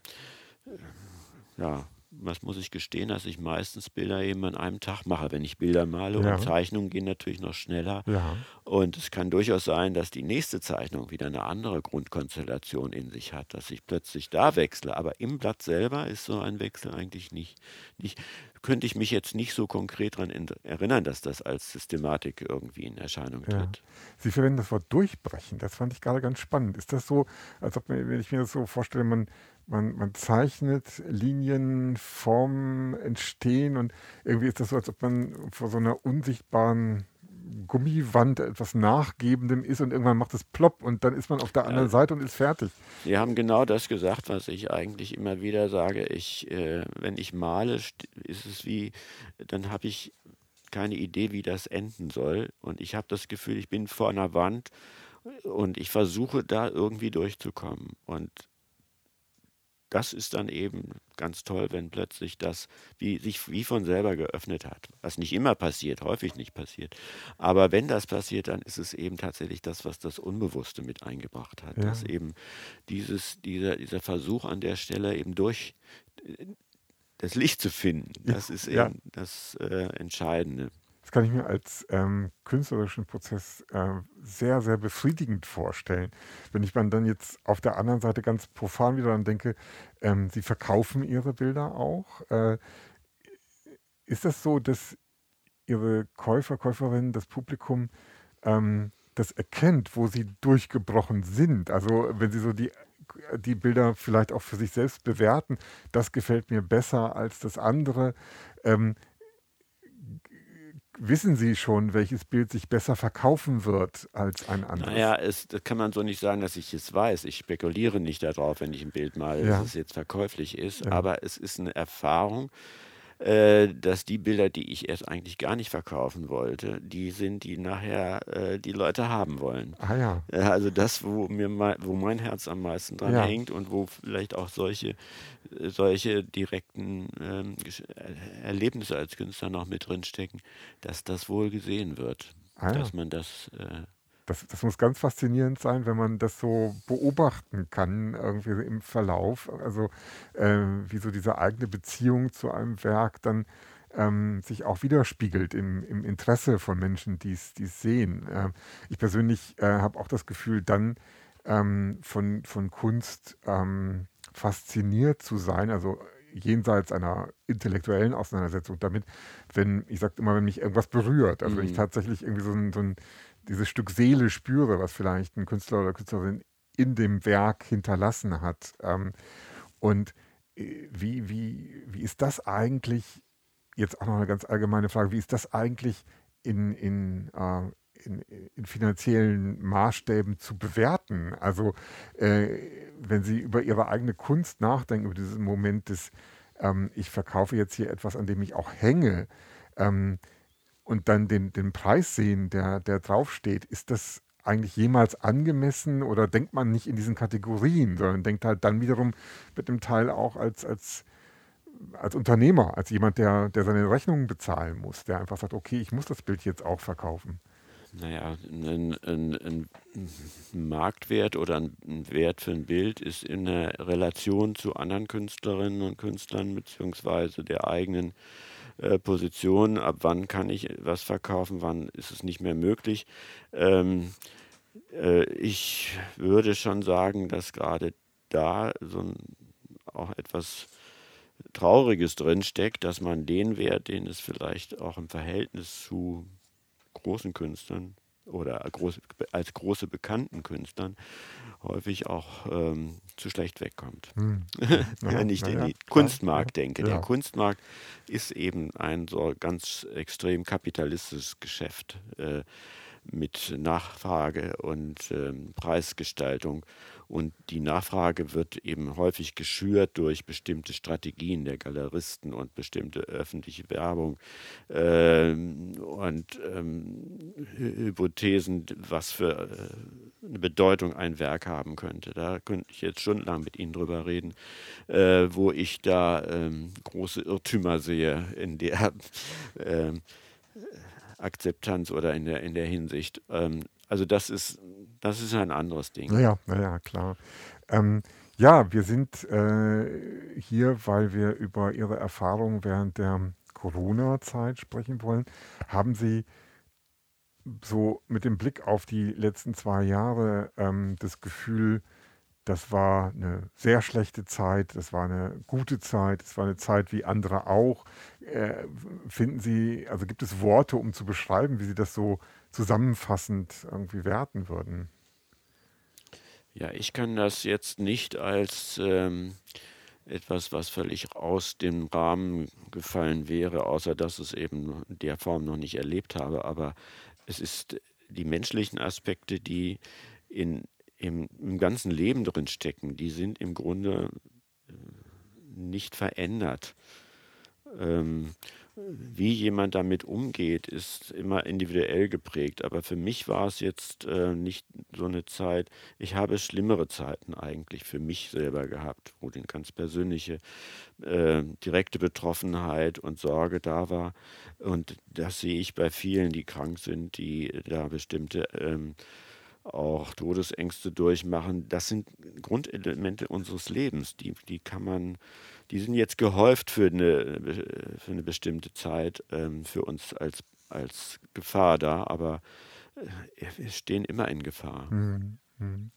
ja, was muss ich gestehen, dass ich meistens Bilder eben an einem Tag mache, wenn ich Bilder male. Ja. Und Zeichnungen gehen natürlich noch schneller. Ja. Und es kann durchaus sein, dass die nächste Zeichnung wieder eine andere Grundkonstellation in sich hat, dass ich plötzlich da wechsle. Aber im Blatt selber ist so ein Wechsel eigentlich nicht, nicht könnte ich mich jetzt nicht so konkret daran erinnern, dass das als Systematik irgendwie in Erscheinung tritt. Ja. Sie verwenden das Wort durchbrechen. Das fand ich gerade ganz spannend. Ist das so, als ob, wenn ich mir das so vorstelle, man man, man zeichnet Linien, Formen entstehen und irgendwie ist das so, als ob man vor so einer unsichtbaren Gummiwand etwas Nachgebendem ist und irgendwann macht es plopp und dann ist man auf der anderen Seite und ist fertig. Sie haben genau das gesagt, was ich eigentlich immer wieder sage. Ich, äh, wenn ich male, ist es wie, dann habe ich keine Idee, wie das enden soll. Und ich habe das Gefühl, ich bin vor einer Wand und ich versuche da irgendwie durchzukommen. Und das ist dann eben ganz toll, wenn plötzlich das wie, sich wie von selber geöffnet hat. Was nicht immer passiert, häufig nicht passiert. Aber wenn das passiert, dann ist es eben tatsächlich das, was das Unbewusste mit eingebracht hat. Ja. Dass eben dieses, dieser, dieser Versuch an der Stelle eben durch äh, das Licht zu finden, das ist eben ja. das äh, Entscheidende. Das kann ich mir als ähm, künstlerischen Prozess äh, sehr, sehr befriedigend vorstellen. Wenn ich dann jetzt auf der anderen Seite ganz profan wieder dann denke, ähm, Sie verkaufen Ihre Bilder auch. Äh, ist das so, dass Ihre Käufer, Käuferinnen, das Publikum ähm, das erkennt, wo sie durchgebrochen sind? Also wenn Sie so die die Bilder vielleicht auch für sich selbst bewerten, das gefällt mir besser als das andere. Ähm, wissen Sie schon, welches Bild sich besser verkaufen wird als ein anderes? Naja, es, das kann man so nicht sagen, dass ich es weiß. Ich spekuliere nicht darauf, wenn ich ein Bild male, ja. dass es jetzt verkäuflich ist. Ja. Aber es ist eine Erfahrung, äh, dass die Bilder, die ich erst eigentlich gar nicht verkaufen wollte, die sind, die nachher äh, die Leute haben wollen. Ah ja. Also das, wo mir wo mein Herz am meisten dran ja. hängt und wo vielleicht auch solche, solche direkten ähm, Erlebnisse als Künstler noch mit drin stecken, dass das wohl gesehen wird. Ah ja. Dass man das äh, das, das, muss ganz faszinierend sein, wenn man das so beobachten kann, irgendwie im Verlauf. Also äh, wie so diese eigene Beziehung zu einem Werk dann ähm, sich auch widerspiegelt im, im, Interesse von Menschen, die es sehen. Äh, ich persönlich äh, habe auch das Gefühl, dann ähm, von, von Kunst ähm, fasziniert zu sein, also jenseits einer intellektuellen Auseinandersetzung damit, wenn, ich sage immer, wenn mich irgendwas berührt, also mhm. wenn ich mhm. tatsächlich irgendwie so ein, so ein dieses Stück Seele spüre, was vielleicht ein Künstler oder Künstlerin in dem Werk hinterlassen hat. Ähm, und äh, wie, wie, wie ist das eigentlich, jetzt auch noch eine ganz allgemeine Frage, wie ist das eigentlich in, in, äh, in, in, finanziellen Maßstäben zu bewerten? Also äh, wenn Sie über Ihre eigene Kunst nachdenken, über diesen Moment des, ähm, ich verkaufe jetzt hier etwas, an dem ich auch hänge, ähm, und dann den, den Preis sehen, der, der draufsteht, ist das eigentlich jemals angemessen oder denkt man nicht in diesen Kategorien, sondern denkt halt dann wiederum mit dem Teil auch als, als, als Unternehmer, als jemand, der, der seine Rechnungen bezahlen muss, der einfach sagt, okay, ich muss das Bild jetzt auch verkaufen. Naja, ein, ein, ein Marktwert oder ein Wert für ein Bild ist in der Relation zu anderen Künstlerinnen und Künstlern beziehungsweise der eigenen äh, Position, ab wann kann ich was verkaufen, wann ist es nicht mehr möglich. Ähm, äh, ich würde schon sagen, dass gerade da so ein, auch etwas Trauriges drinsteckt, dass man den Wert, den es vielleicht auch im Verhältnis zu großen Künstlern oder als große bekannten Künstlern häufig auch ähm, zu schlecht wegkommt. Hm. Wenn ich den ja, Kunstmarkt ja, denke. Der Kunstmarkt ist eben ein so ganz extrem kapitalistisches Geschäft äh, mit Nachfrage und ähm, Preisgestaltung. Und die Nachfrage wird eben häufig geschürt durch bestimmte Strategien der Galeristen und bestimmte öffentliche Werbung ähm, und ähm, Hypothesen, was für äh, eine Bedeutung ein Werk haben könnte. Da könnte ich jetzt stundenlang mit Ihnen drüber reden, äh, wo ich da ähm, große Irrtümer sehe in der äh, Akzeptanz oder in der, in der Hinsicht. Ähm, also das ist, das ist ein anderes Ding. Naja, naja, klar. Ähm, ja, wir sind äh, hier, weil wir über Ihre Erfahrungen während der Corona-Zeit sprechen wollen. Haben Sie so mit dem Blick auf die letzten zwei Jahre ähm, das Gefühl, das war eine sehr schlechte Zeit, das war eine gute Zeit, es war eine Zeit wie andere auch. Äh, finden Sie, also gibt es Worte, um zu beschreiben, wie Sie das so zusammenfassend irgendwie werten würden? Ja, ich kann das jetzt nicht als ähm, etwas, was völlig aus dem Rahmen gefallen wäre, außer dass es eben in der Form noch nicht erlebt habe. Aber es ist die menschlichen Aspekte, die in im, im ganzen Leben drin stecken, die sind im Grunde äh, nicht verändert. Ähm, wie jemand damit umgeht, ist immer individuell geprägt. Aber für mich war es jetzt äh, nicht so eine Zeit. Ich habe schlimmere Zeiten eigentlich für mich selber gehabt, wo die ganz persönliche, äh, direkte Betroffenheit und Sorge da war. Und das sehe ich bei vielen, die krank sind, die da bestimmte ähm, auch Todesängste durchmachen, das sind Grundelemente unseres Lebens. Die, die kann man, die sind jetzt gehäuft für eine, für eine bestimmte Zeit ähm, für uns als, als Gefahr da, aber äh, wir stehen immer in Gefahr. Mhm, mhm.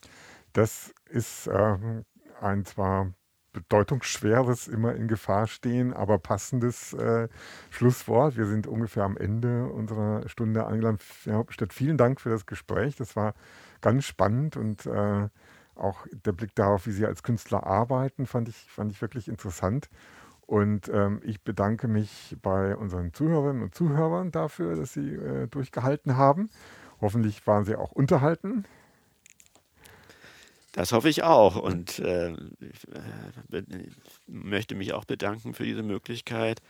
Das ist äh, ein zwar bedeutungsschweres immer in Gefahr stehen, aber passendes äh, Schlusswort. Wir sind ungefähr am Ende unserer Stunde angelangt. Herr Hauptstadt, vielen Dank für das Gespräch. Das war ganz spannend und äh, auch der Blick darauf, wie Sie als Künstler arbeiten, fand ich, fand ich wirklich interessant. Und ähm, ich bedanke mich bei unseren Zuhörerinnen und Zuhörern dafür, dass Sie äh, durchgehalten haben. Hoffentlich waren Sie auch unterhalten. Das hoffe ich auch und äh, ich, äh, möchte mich auch bedanken für diese Möglichkeit,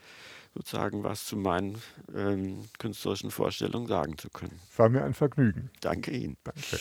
sozusagen was zu meinen ähm, künstlerischen Vorstellungen sagen zu können. War mir ein Vergnügen. Danke Ihnen. Danke.